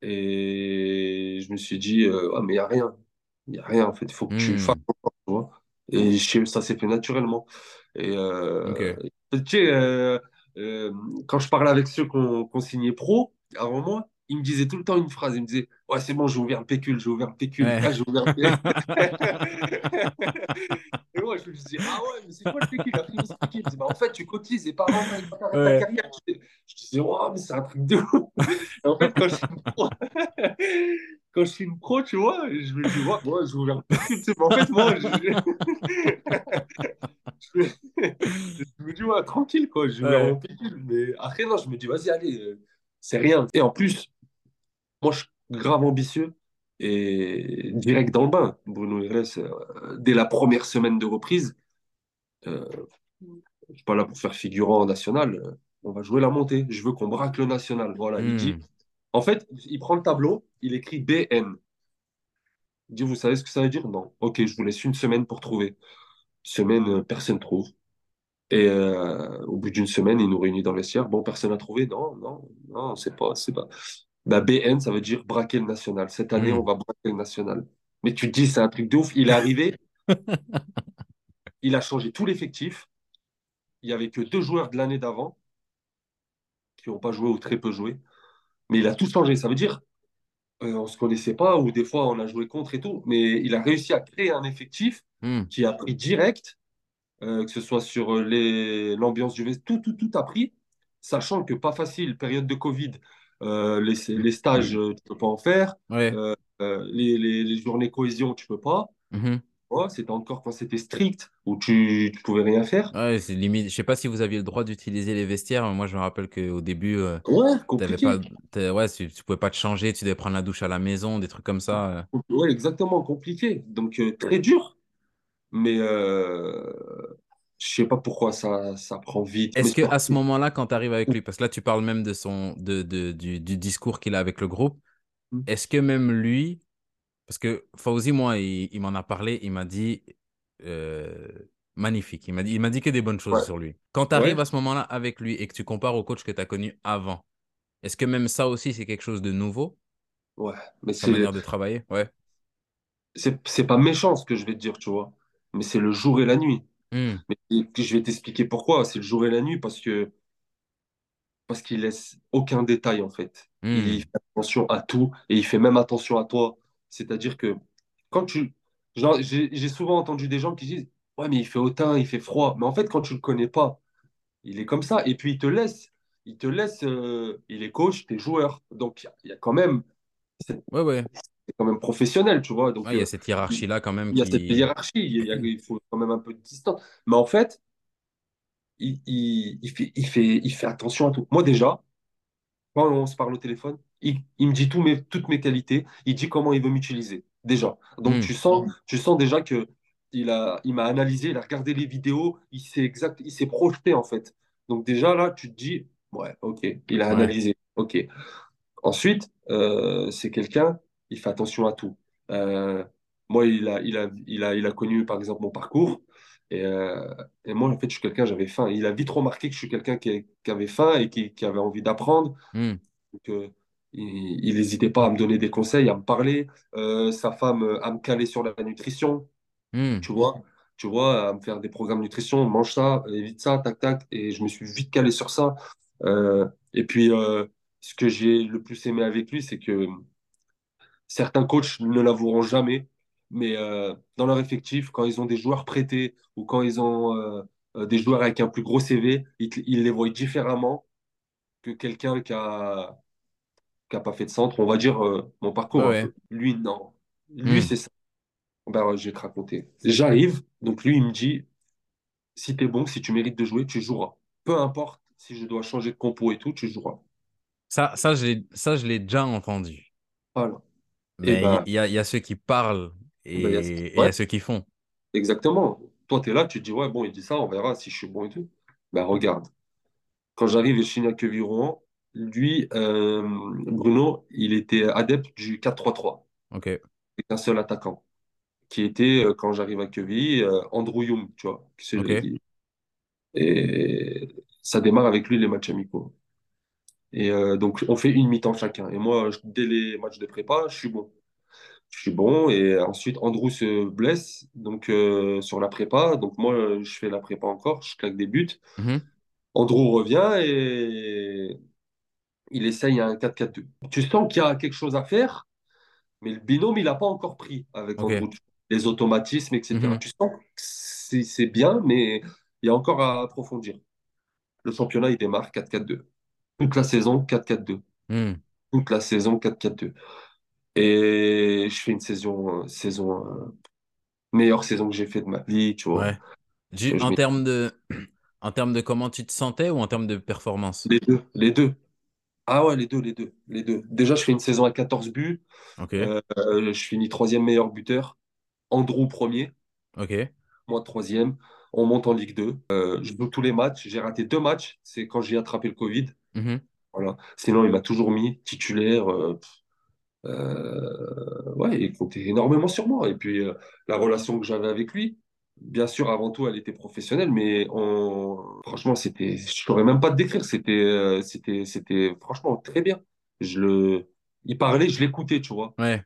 B: et je me suis dit, euh, ah, mais il n'y a rien. Il n'y a rien, en fait. Il faut que tu fasses.
A: Hmm,
B: tu vois. Et je- ça s'est fait naturellement. Et euh, tu sais, euh, euh, quand je parlais avec ceux qui ont, qui ont signé pro avant moi, ils me disaient tout le temps une phrase. Ils me disaient, ouais, c'est bon, j'ai ouvert le pécule, j'ai ouvert le pécule.
A: Ouais.
B: Ah, j'ai ouvert le pécule. [LAUGHS] [LAUGHS] Je me dis, ah ouais, mais c'est quoi le? Après, il m'expliquait. Il me dit, bah, en fait, tu cotises et tu arrêtes ta
A: Ouais.
B: carrière, je, je disais, oh, mais c'est un truc de ouf. Et en fait, quand je suis pro, [LAUGHS] quand je suis une pro, tu vois, je me dis, ouais, moi, j'ai ouvert le mais en fait, moi, je, [LAUGHS] je, je me dis, ouais, tranquille, quoi, j'ai ouvert mon pécule. Mais après, non, je me dis, vas-y, allez, euh, c'est rien. Et en plus, moi, je suis grave ambitieux et direct dans le bain. Bruno Irles, euh, dès la première semaine de reprise, euh, je suis pas là pour faire figurant en national. euh, on va jouer la montée. Je veux qu'on braque le national. Voilà, il dit.
A: Hmm,
B: En fait, il prend le tableau, il écrit BN. Il dit, vous savez ce que ça veut dire? Non. Ok, je vous laisse une semaine pour trouver. Semaine, euh, personne trouve. Et au bout d'une semaine, il nous réunit dans le vestiaire. Bon, personne n'a trouvé? Non, non, non, c'est pas, c'est pas. Bah, BN, ça veut dire braquer le national. Cette année, on
A: hmm.
B: va braquer le national. Mais tu te dis, c'est un truc de ouf. Il est arrivé, [LAUGHS] il a changé tout l'effectif. Il y avait que deux joueurs de l'année d'avant qui n'ont pas joué ou très peu joué. Mais il a tout changé. Ça veut dire, euh, on ne se connaissait pas ou des fois on a joué contre et tout. Mais il a réussi à créer un effectif
A: Hmm.
B: qui a pris direct, euh, que ce soit sur euh, l'ambiance du vestiaire, tout, tout, tout a pris. Sachant que pas facile, période de Covid, euh, les, les stages, euh, tu peux pas en faire.
A: Ouais.
B: Euh, les, les, les journées cohésion, tu peux pas.
A: Mhm.
B: Ouais, c'était encore quand c'était strict, où tu, tu pouvais rien faire.
A: Ouais, c'est limite. Je sais pas si vous aviez le droit d'utiliser les vestiaires. Moi, je me rappelle qu'au début,
B: Ouais,
A: pas, ouais, tu, tu pouvais pas te changer, tu devais prendre la douche à la maison, des trucs comme ça.
B: Ouais, exactement, compliqué. Donc, très dur, mais euh, je sais pas pourquoi ça, ça prend vite.
A: Est-ce
B: je
A: que à
B: pense
A: ce moment-là, quand tu arrives avec lui, parce que là, tu parles même de son, de, de- du, du discours qu'il a avec le groupe,
B: que-
A: est-ce que même lui, parce que Fauzi, moi, il, il m'en a parlé, il m'a dit euh, magnifique. Il m'a dit, il dit que des bonnes choses
B: Ouais,
A: sur lui. Quand tu
B: ouais,
A: arrives à ce moment-là avec lui et que tu compares au coach que tu as connu avant, est-ce que même ça aussi, c'est quelque chose de nouveau,
B: ouais. Mais
A: sa
B: c'est,
A: manière de travailler? Ouais.
B: c'est pas méchant ce que je vais te dire, tu vois. Mais c'est le jour et la nuit.
A: Hmm,
B: Mais je vais t'expliquer pourquoi. C'est le jour et la nuit parce que parce qu'il laisse aucun détail en fait. Il
A: hmm,
B: fait attention à tout et il fait même attention à toi. C'est-à-dire que quand tu... J'ai souvent entendu des gens qui disent, ouais mais il fait hautain, il fait froid. Mais en fait quand tu le connais pas, il est comme ça. Et puis il te laisse, il te laisse, euh, il est coach, t'es joueur. Donc il y, a il y a quand même,
A: Ouais, ouais.
B: C'est quand même professionnel, tu vois. Donc
A: Ouais, il y a
B: euh,
A: cette hiérarchie-là quand même
B: il y a cette hiérarchie, il y a- [CLEARS THROAT] il faut quand même un peu de distance. Mais en fait, il, il, il fait, il fait, il fait attention à tout. Moi déjà, quand on se parle au téléphone, il, me dit mes, toutes mes qualités, il dit comment il veut m'utiliser, déjà. Donc
A: Hmm,
B: tu sens, tu sens déjà que il m'a analysé, il a regardé les vidéos, il s'est exact, il s'est projeté en fait. Donc déjà là, tu te dis, ouais, ok, il a
A: ouais.
B: analysé, ok. Ensuite, euh, c'est quelqu'un, il fait attention à tout. Euh, moi, il a, il a, il a, il a connu par exemple mon parcours. Et, euh, et moi, en fait, je suis quelqu'un, j'avais faim. Il a vite remarqué que je suis quelqu'un qui, qui avait faim et qui, qui avait envie d'apprendre.
A: Hmm.
B: Donc, euh, il n'hésitait pas à me donner des conseils, à me parler. Sa femme, à me caler sur la nutrition,
A: Hmm.
B: tu vois. Tu vois, à me faire des programmes de nutrition, mange ça, évite ça, tac, tac. Et je me suis vite calé sur ça. Et puis, ce que j'ai le plus aimé avec lui, c'est que certains coachs ne l'avoueront jamais, mais euh, dans leur effectif, quand ils ont des joueurs prêtés ou quand ils ont euh, euh, des joueurs avec un plus gros CV, ils, ils les voient différemment que quelqu'un qui a, qui a pas fait de centre. On va dire euh, mon parcours
A: ouais.
B: peu. Lui, non. Lui,
A: Hmm.
B: c'est ça. Ben, je vais te raconter. J'arrive, donc lui, il me dit, si tu es bon, si tu mérites de jouer, tu joueras. Peu importe si je dois changer de compo et tout, tu joueras.
A: Ça, ça, je l'ai déjà entendu.
B: Voilà.
A: Mais il
B: ben,
A: y, a, il y a ceux qui parlent
B: ben, il y a-
A: et et il y a ceux qui font.
B: exactement. Toi, tu es là, tu te dis, ouais, bon, il dit ça, on verra si je suis bon et tout. Ben, regarde. Quand j'arrive signe à Quevilly-Rouen, lui, euh, Bruno, il était adepte du 4-3-3.
A: Ok,
B: C'est un seul attaquant. Qui était, euh, quand j'arrive à Quevilly, euh, Andrew Young, tu vois. qui Et ça démarre avec lui les matchs amicaux. Et euh, donc, on fait une mi-temps chacun. Et moi, je- dès les matchs de prépa, je suis bon. Je suis bon. Et ensuite, Andrew se blesse donc, euh, sur la prépa. Donc, moi, je fais la prépa encore. Je claque des buts.
A: Mhm.
B: Andrew revient et il essaye un 4-4-2. Tu sens qu'il y a quelque chose à faire, mais le binôme, il n'a pas encore pris avec. Andrew. Les automatismes, etc.
A: Mhm.
B: Tu sens que c'est bien, mais il y a encore à approfondir. Le championnat, il démarre 4-4-2. Toute la saison, 4-4-2.
A: Hmm.
B: Toute la saison, 4-4-2. Et je fais une saison, euh, saison euh, meilleure saison que j'ai fait de ma vie, tu vois.
A: Ouais.
B: Je
A: En termes de, [CLEARS THROAT] en termes de comment tu te sentais ou en termes de performance?
B: les deux, les deux. Ah ouais, les deux, les deux, les deux. Déjà, je fais une saison à 14 buts. Euh, euh, je finis troisième meilleur buteur. Andrew premier,
A: ok.
B: moi troisième. On monte en Ligue 2. Euh, je joue tous les matchs. J'ai raté deux matchs. C'est quand j'ai attrapé le Covid.
A: Mhm.
B: Voilà. Sinon, il m'a toujours mis titulaire. euh, Euh, ouais, il comptait énormément sur moi. Et puis, euh, la relation que j'avais avec lui, bien sûr, avant tout, elle était professionnelle, mais on... franchement, c'était, je ne saurais même pas te décrire. C'était, c'était, c'était franchement très bien. Je le... Il parlait, je l'écoutais, tu vois.
A: Ouais.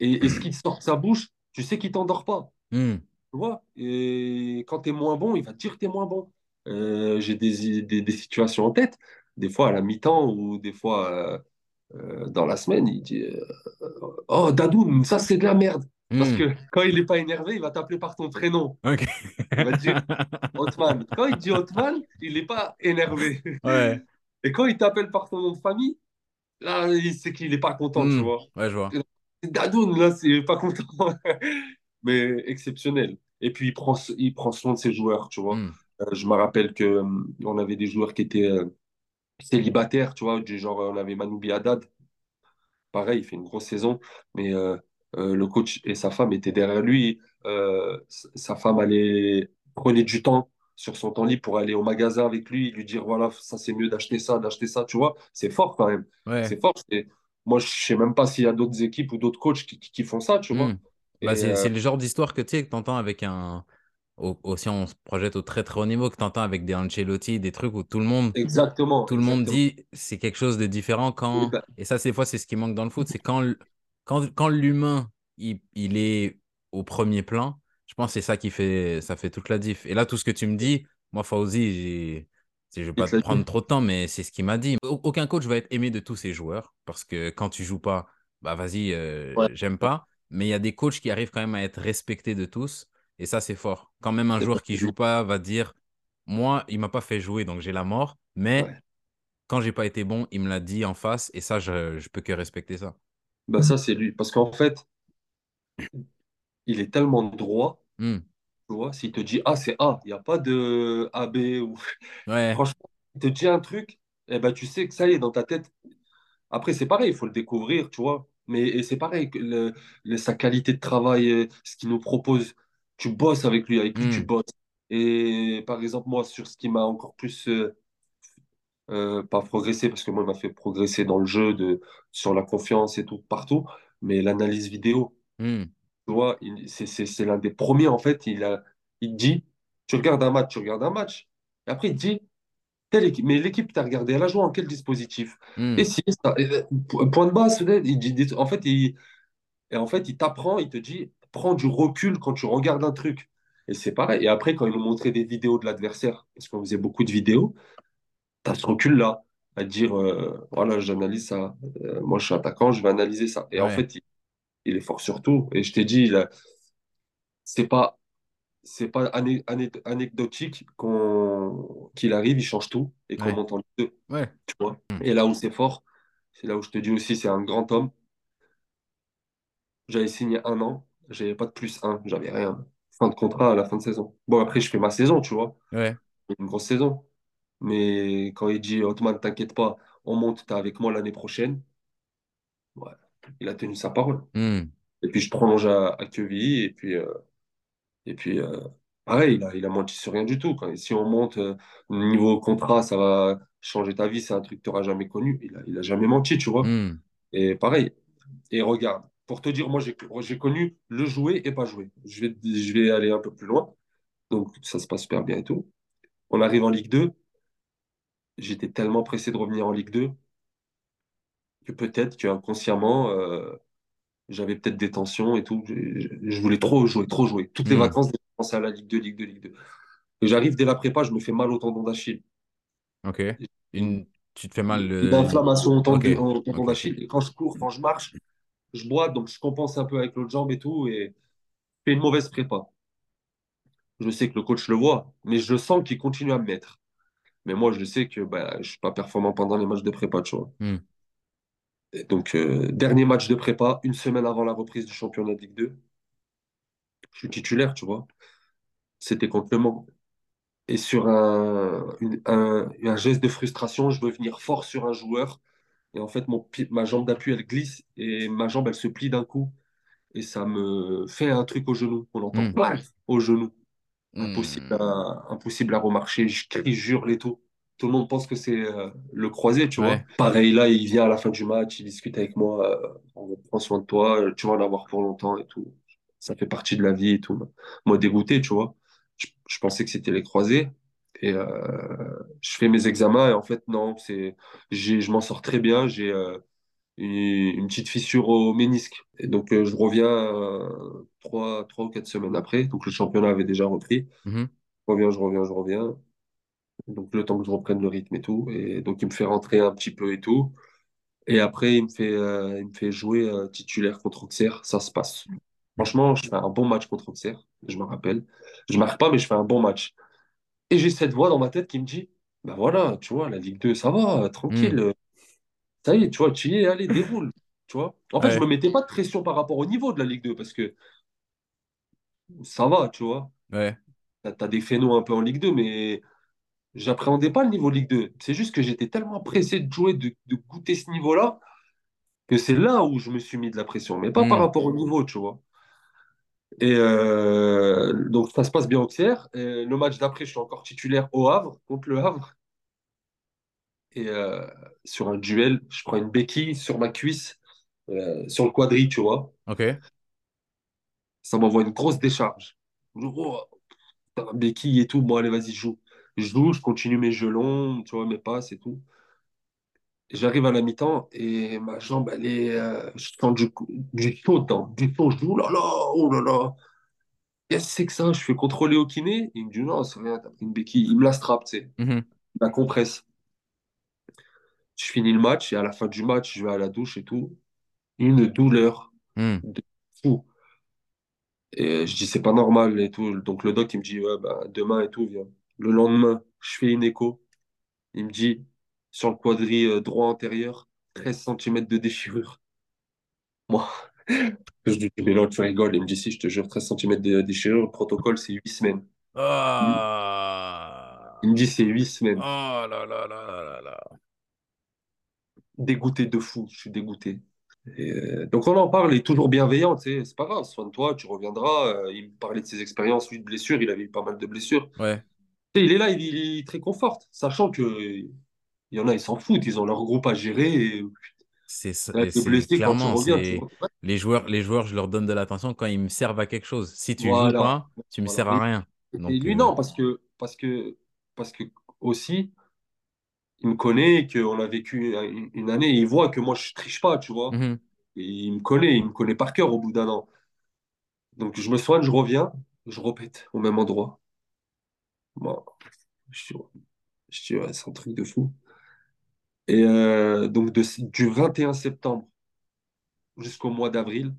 B: Et, et ce qui sort de sa bouche, tu sais qu'il t'endort pas.
A: Hmm.
B: Tu vois? Et quand tu es moins bon, il va te dire que tu es moins bon. Euh, j'ai des, des, des situations en tête, des fois à la mi-temps ou des fois euh, euh, dans la semaine, il dit euh, Oh, Dadoun, ça c'est de la merde. Parce
A: Hmm.
B: que quand il n'est pas énervé, il va t'appeler par ton prénom. Il va dire Othman. Quand il dit Othman, il n'est pas énervé.
A: Ouais.
B: Et quand il t'appelle par ton nom de famille, là, il sait qu'il n'est pas content, tu
A: Hmm.
B: vois.
A: Ouais, je vois.
B: Dadoun, là, c'est pas content. [LAUGHS] Mais exceptionnel. Et puis, il prend, il prend soin de ses joueurs, tu vois.
A: Hmm.
B: Euh, je me rappelle que euh, on avait des joueurs qui étaient euh, célibataires, tu vois, du genre, on avait Manoubi Haddad, pareil, il fait une grosse saison, mais euh, euh, le coach et sa femme étaient derrière lui. Euh, sa femme allait prenait du temps sur son temps libre pour aller au magasin avec lui, lui dire voilà, ça c'est mieux d'acheter ça, d'acheter ça, tu vois. C'est fort quand même.
A: Ouais.
B: C'est fort. Moi, je sais même pas s'il y a d'autres équipes ou d'autres coachs qui, qui- qui font ça, tu
A: Hmm.
B: vois.
A: Bah,
B: Et
A: c'est, le genre d'histoire que tu t'entends avec un. Au- Aussi, on se projette au très très haut niveau, que t'entends avec des Ancelotti, des trucs où tout le monde,
B: exactement,
A: tout le monde dit c'est quelque chose de différent quand.
B: ben,
A: Et ça, c'est des fois, c'est ce qui manque dans le foot, c'est quand, quand, quand l'humain, il, il est au premier plan, je pense que c'est ça qui fait, ça fait toute la diff. Et là, tout ce que tu me dis, moi, Fauzi. Je vais
B: il
A: pas
B: te
A: prendre trop de temps, mais c'est ce qu'il m'a dit. Au- Aucun coach va être aimé de tous ses joueurs parce que quand tu joues pas, bah vas-y, euh,
B: Ouais,
A: j'aime pas. Mais il y a des coachs qui arrivent quand même à être respectés de tous et ça, c'est fort. Quand même, un joueur qui joue pas va dire, moi, il m'a pas fait jouer, donc j'ai la mort. Mais
B: ouais.
A: quand j'ai pas été bon, il me l'a dit en face et ça, je, je peux que respecter ça.
B: Ben, ça, c'est lui. Parce qu'en fait, il est tellement droit,
A: Hmm.
B: tu vois. S'il te dit A, c'est A. Il n'y a pas de A, B ou [LAUGHS]
A: Ouais.
B: Franchement, il te dit un truc, eh ben, tu sais que ça y est, dans ta tête. Après, c'est pareil, il faut le découvrir, tu vois. Mais et c'est pareil, que le- le- sa qualité de travail, euh, ce qu'il nous propose, tu bosses avec lui, avec lui, tu
A: Hmm.
B: bosses. Et par exemple, moi, sur ce qui m'a encore plus, euh, euh, pas progressé, parce que moi, il m'a fait progresser dans le jeu, de, sur la confiance et tout, partout, mais l'analyse vidéo,
A: Hmm.
B: tu vois, c'est l'un des premiers, en fait, il a, il dit. Tu regardes un match, tu regardes un match. Et après, il dit, telle équipe, mais l'équipe que tu as regardée, elle a joué en quel dispositif? Et
A: Hmm.
B: si, ça, et, euh, po- point de base, il dit, en fait, il, et en fait, il t'apprend, il te dit, prends du recul quand tu regardes un truc. Et c'est pareil. Et après, quand ils nous montraient des vidéos de l'adversaire, parce qu'on faisait beaucoup de vidéos, tu as ce recul-là, à dire, euh, voilà, j'analyse ça. Euh, moi, je suis attaquant, je vais analyser ça. Et en fait, il, il est fort sur tout. Et je t'ai dit, c'est pas, c'est pas ané- anecdotique qu'il arrive, il change tout et qu'on
A: ouais,
B: monte en Ligue 2,
A: ouais.
B: tu vois?
A: Hmm.
B: Et là où c'est fort, c'est là où je te dis aussi, c'est un grand homme. J'avais signé un an, j'avais pas de plus un, j'avais rien. Fin de contrat à la fin de saison. Bon, après, je fais ma saison, tu vois,
A: Ouais.
B: une grosse saison. Mais quand il dit, Otman, t'inquiète pas, on monte, t'es avec moi l'année prochaine, ouais, il a tenu sa parole.
A: Hmm.
B: Et puis, je prolonge à, à et puis, euh, et puis euh, pareil, il a, il a menti sur rien du tout. Quand, si on monte euh, niveau contrat, ça va changer ta vie, c'est un truc que tu n'auras jamais connu. Il a, il a jamais menti, tu vois.
A: Hmm.
B: Et pareil, et regarde, pour te dire, moi, j'ai connu le jouer et pas jouer. Je vais, je vais aller un peu plus loin. Donc, ça se passe super bien et tout. On arrive en Ligue 2. J'étais tellement pressé de revenir en Ligue 2 que peut-être que inconsciemment, euh, j'avais peut-être des tensions et tout. Je, voulais trop jouer, trop jouer. Toutes les
A: Hmm.
B: vacances, je pensais à la Ligue 2, Ligue 2, Ligue 2. Et j'arrive dès la prépa, je me fais mal au tendon d'Achille.
A: Ok.
B: Une.
A: Tu te fais mal
B: une inflammation au tendon, d'Achille. Quand je cours, quand je marche, je bois, donc je compense un peu avec l'autre jambe et tout. Et je fais une mauvaise prépa. Je sais que le coach le voit, mais je sens qu'il continue à me mettre. Mais moi, je sais que bah, je ne suis pas performant pendant les matchs de prépa, tu vois.
A: Hmm.
B: Et donc, euh, dernier match de prépa, une semaine avant la reprise du championnat de Ligue 2, je suis titulaire, tu vois. C'était contre Le Mans. Et sur un, une- un, un geste de frustration, je veux venir fort sur un joueur. Et en fait, mon, pied- ma jambe d'appui, elle glisse et ma jambe, elle se plie d'un coup. Et ça me fait un truc au genou. On entend
A: Hmm.
B: au genou. Impossible
A: Hmm.
B: à, impossible à remarcher. Je crie, je hurle et tout. Tout le monde pense que c'est euh, le croisé, tu vois. Pareil, là, il vient à la fin du match, il discute avec moi. euh, on prend soin de toi, euh, tu vas en avoir pour longtemps et tout. Ça fait partie de la vie et tout. Moi, dégoûté, tu vois. Je, je pensais que c'était les croisés. Et euh, je fais mes examens et en fait, non, c'est, je m'en sors très bien. J'ai euh, une, petite fissure au ménisque. Et donc, euh, je reviens euh, trois, trois ou quatre semaines après. Donc, le championnat avait déjà repris.
A: Mhm.
B: Je reviens, je reviens, je reviens. Donc, le temps que je reprenne le rythme et tout. Et donc, il me fait rentrer un petit peu et tout. Et après, il me fait, euh, il me fait jouer titulaire contre Auxerre. Ça se passe. Franchement, je fais un bon match contre Auxerre, je me rappelle. Je marque pas, mais je fais un bon match. Et j'ai cette voix dans ma tête qui me dit, ben voilà, tu vois, la Ligue 2, ça va,
A: Hmm.
B: tranquille. Ça y est, tu vois, tu y es, allez, [LAUGHS] déroule. Tu vois. En fait, je me
A: Ouais.
B: mettais pas de pression par rapport au niveau de la Ligue 2 parce que ça va, tu vois.
A: Ouais.
B: T'as, t'as des phénos un peu en Ligue 2, mais j'appréhendais pas le niveau Ligue 2. C'est juste que j'étais tellement pressé de jouer, de, de goûter ce niveau-là, que c'est là où je me suis mis de la pression, mais pas par
A: Hmm.
B: rapport au niveau, tu vois. Et euh, donc, ça se passe bien au. Et le match d'après, je suis encore titulaire au Havre, contre le Havre. Et euh, sur un duel, je prends une béquille sur ma cuisse, euh, sur le quadri, tu vois.
A: Ok.
B: Ça m'envoie une grosse décharge. Oh, béquille et tout. Bon, allez, vas-y, joue. Je joue, je continue mes jeux longs, tu vois, mes passes et tout. J'arrive à la mi-temps et ma jambe, elle est. euh, je sens du, du chaud dedans. Du chaud. Je dis, oh là là, oh là là. Qu'est-ce que c'est que ça? Je fais contrôler au kiné. Il me dit, non, c'est rien, t'as pris une béquille. Il me la strappe, tu sais.
A: Mhm.
B: Il la compresse. Je finis le match et à la fin du match, je vais à la douche et tout. Une douleur
A: Hmm.
B: de fou. Et je dis, c'est pas normal et tout. Donc le doc, il me dit, ouais, bah, demain et tout, viens. Le lendemain, je fais une écho. Il me dit, sur le quadri euh, droit antérieur, 13 centimètres de déchirure. [LAUGHS] Moi, [LAUGHS] je dis, mais non, tu rigoles. Il me dit, si, je te jure, 13 centimètres de déchirure, le protocole, c'est 8 semaines.
A: Ah.
B: Il me dit, c'est 8 semaines.
A: Oh là là là là là.
B: Dégoûté de fou, je suis dégoûté. Et, euh, donc on en parle, il est toujours bienveillant, c'est pas grave, soin de toi, tu reviendras. Euh, il me parlait de ses expériences, lui, de blessures, il avait eu pas mal de blessures.
A: Ouais.
B: Il est là, il, il te réconforte, sachant que il y en a, ils s'en foutent, ils ont leur groupe à gérer. Et,
A: C'est ça- clairement
B: reviens,
A: les joueurs les joueurs je leur donne de l'attention quand ils me servent à quelque chose. Si tu joues
B: Voilà,
A: pas, tu me
B: voilà.
A: sers à rien.
B: Et lui,
A: euh,
B: non, parce que, parce que, parce que aussi, il me connaît, qu'on a vécu une, année, et il voit que moi, je triche pas, tu vois.
A: mhm.
B: Et il me connaît, il me connaît par cœur au bout d'un an. Donc, je me soigne, je reviens, je répète au même endroit. Bon, je je c'est un truc de fou. Et euh, donc, du 21 septembre jusqu'au mois d'avril,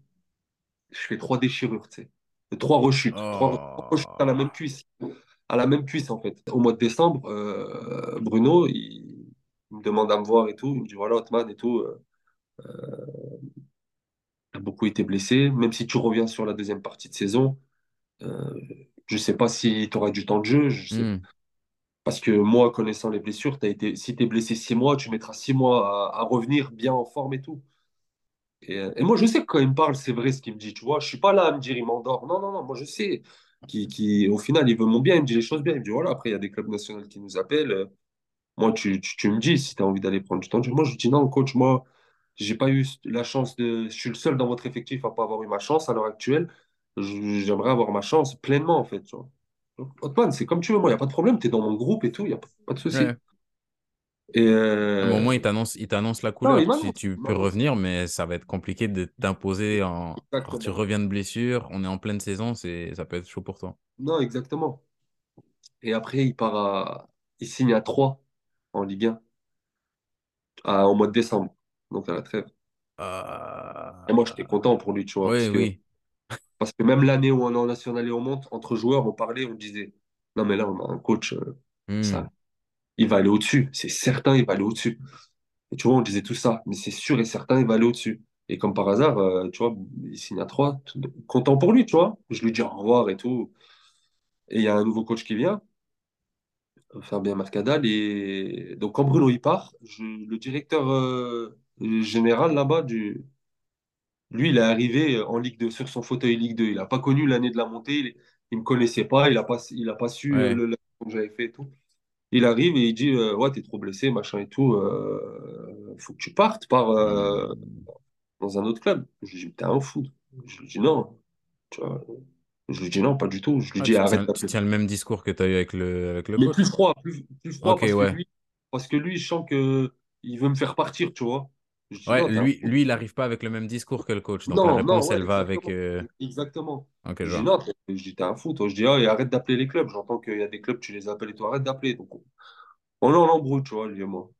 B: je fais trois déchirures, tu sais. Trois rechutes. Trois, rechutes à la même cuisse. À la même cuisse, en fait. Au mois de décembre, euh, Bruno, il, me demande à me voir et tout. Il me dit, voilà, Otman et tout, euh, t'as beaucoup été blessé. Même si tu reviens sur la deuxième partie de saison, euh, je sais pas si tu auras du temps de jeu. Je sais,
A: Hmm.
B: Parce que moi, connaissant les blessures, été, si tu es blessé six mois, tu mettras six mois à, revenir bien en forme et tout. Et, euh, et moi, je sais que quand il me parle, c'est vrai ce qu'il me dit, tu vois. Je suis pas là à me dire, il m'endort. Non, non, non, moi, je sais. Qui, qui, au final, il veut mon bien, il me dit les choses bien. Il me dit, voilà, après, il y a des clubs nationaux qui nous appellent. Moi, tu, tu, me dis si tu as envie d'aller prendre du temps. Moi, je dis, non, coach, moi, j'ai pas eu la chance de. Je suis le seul dans votre effectif à pas avoir eu ma chance à l'heure actuelle. J'aimerais avoir ma chance pleinement, en fait. Donc, Hotman, c'est comme tu veux, moi, il n'y a pas de problème. Tu es dans mon groupe et tout, il n'y a pas, de souci.
A: Ouais.
B: Et
A: À un moment,
B: euh,
A: il t'annonce, il t'annonce la
B: non,
A: couleur.
B: il
A: Tu, peux revenir, mais ça va être compliqué de t'imposer en. Alors, tu reviens de blessure, on est en pleine saison, c'est, ça peut être chaud pour toi.
B: Non, exactement. Et après, il part à... Il signe à 3 en Ligue 1 à- au mois de décembre, donc à la trêve. Et moi, j'étais
A: Euh,
B: content pour lui, tu vois,
A: Oui,
B: parce que,
A: oui.
B: Parce que même l'année où on est en national et on monte, entre joueurs, on parlait, on disait, non, mais là, on a un coach, euh,
A: Hmm.
B: ça, il va aller au-dessus. C'est certain, il va aller au-dessus. Et tu vois, on disait tout ça, mais c'est sûr et certain, il va aller au-dessus. Et comme par hasard, euh, tu vois, il signe à 3 content pour lui, tu vois. Je lui dis au revoir et tout. Et il y a un nouveau coach qui vient. Fabien Mercadal. Et donc, quand Bruno y part, je- le directeur euh, général là-bas, du... lui, il est arrivé en Ligue 2, sur son fauteuil Ligue 2. Il n'a pas connu l'année de la montée. Il ne me connaissait pas. Il n'a pas, il a pas su euh,
A: Ouais.
B: le, le- que j'avais fait et tout. Il arrive et il dit euh, Ouais, t'es trop blessé, machin et tout. Euh, faut que tu partes par, euh, dans un autre club. Je lui dis T'es un fou. Je lui dis Non. Tu vois. Je lui dis Non, pas du tout. Je lui
A: Ah,
B: dis Arrête
A: tiens, tu tiens le même discours que tu as eu avec le, avec le
B: Mais plus froid, plus, plus froid
A: Ok,
B: parce que lui, parce que lui, je sens que il veut me faire partir, tu vois.
A: Ouais, lui, il n'arrive pas avec le même discours que le coach. Donc la
B: non,
A: réponse,
B: ouais,
A: elle va avec.
B: exactement.
A: euh,
B: Exactement.
A: Ok, je
B: dis non, je dis t'es un fou, toi. Je dis et arrête d'appeler les clubs. J'entends qu'il y a des clubs, tu les appelles et toi, arrête d'appeler. Donc on est en embrouille, tu vois, lui et moi.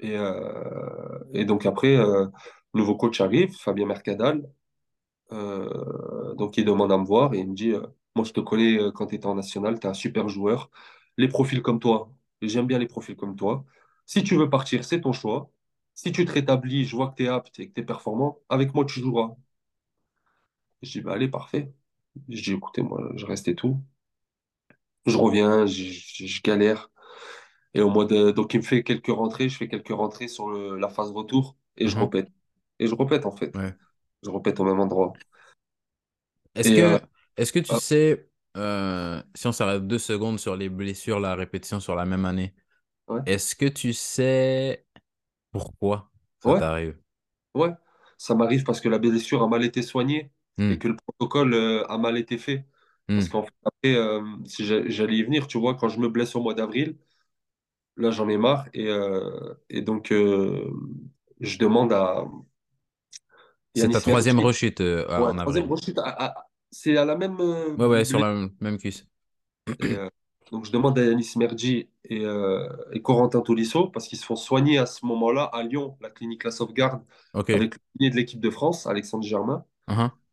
B: Et, euh, et donc après, euh, nouveau coach arrive, Fabien Mercadal. Donc il demande à me voir et il me dit Moi, je te connais quand tu étais en national, tu es un super joueur. Les profils comme toi, j'aime bien les profils comme toi. Si tu veux partir, c'est ton choix. Si tu te rétablis, je vois que tu es apte et que tu es performant, avec moi, tu joueras. Je dis bah, Allez, parfait. Je dis Écoutez, moi, je reste et tout. Je reviens, je, je- je galère. Et au mois de... Donc, il me fait quelques rentrées, je fais quelques rentrées sur le- la phase retour et je
A: Mhm.
B: répète. Et je répète, en fait.
A: Ouais.
B: Je répète au même endroit.
A: Est-ce
B: euh,
A: que, tu
B: ah,
A: sais, euh, si on s'arrête deux secondes sur les blessures, la répétition sur la même année,
B: ouais,
A: est-ce que tu sais pourquoi ça
B: ouais.
A: t'arrive?
B: Ouais, ça m'arrive parce que la blessure a mal été soignée
A: Hmm,
B: et que le protocole euh, a mal été fait. Parce
A: hmm.
B: qu'en fait, après, euh, si j'a- j'allais y venir, tu vois, quand je me blesse au mois d'avril, là, j'en ai marre. Et, euh, et donc, je demande à
A: C'est ta troisième rechute
B: Ouais,
A: en
B: troisième
A: avril.
B: rechute. c'est à la même
A: Ouais, ouais, sur la même cuisse.
B: Et, donc, je demande à Yanis Mergi et, euh, et Corentin Tolisso parce qu'ils se font soigner à ce moment-là à Lyon, la clinique La Sauvegarde,
A: Ok.
B: avec le de l'équipe de France, Alexandre Germain.
A: Mhm.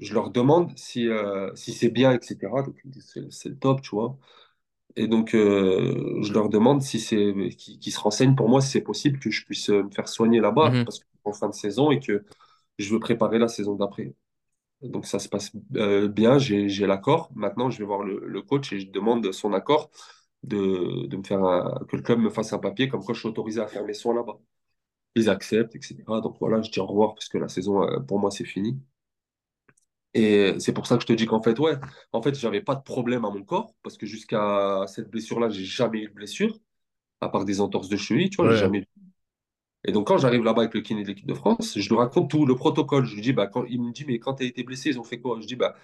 B: je leur demande si, euh, si c'est bien, etc. Donc, ils me disent, c'est le top, tu vois. Et donc, euh, je leur demande si c'est, qu'ils se renseignent pour moi, si c'est possible que je puisse me faire soigner là-bas,
A: Mhm.
B: parce que en fin de saison et que je veux préparer la saison d'après. Donc, ça se passe euh, bien, j'ai, j'ai l'accord. Maintenant, je vais voir le, le coach et je demande son accord de, de me faire un- que le club me fasse un papier comme quoi je suis autorisé à faire mes soins là-bas. Ils acceptent, etc. Donc voilà, je dis au revoir parce que la saison, euh, pour moi, c'est fini. Et c'est pour ça que je te dis qu'en fait, ouais, en fait, j'avais pas de problème à mon corps, parce que jusqu'à cette blessure-là, j'ai jamais eu de blessure, à part des entorses de cheville, tu vois, j'ai
A: Ouais.
B: jamais eu. Et donc, quand j'arrive là-bas avec le kiné de l'équipe de France, je lui raconte tout le protocole. Je lui dis, bah, quand, il me dit, mais quand tu as été blessé, ils ont fait quoi? Je dis, bah,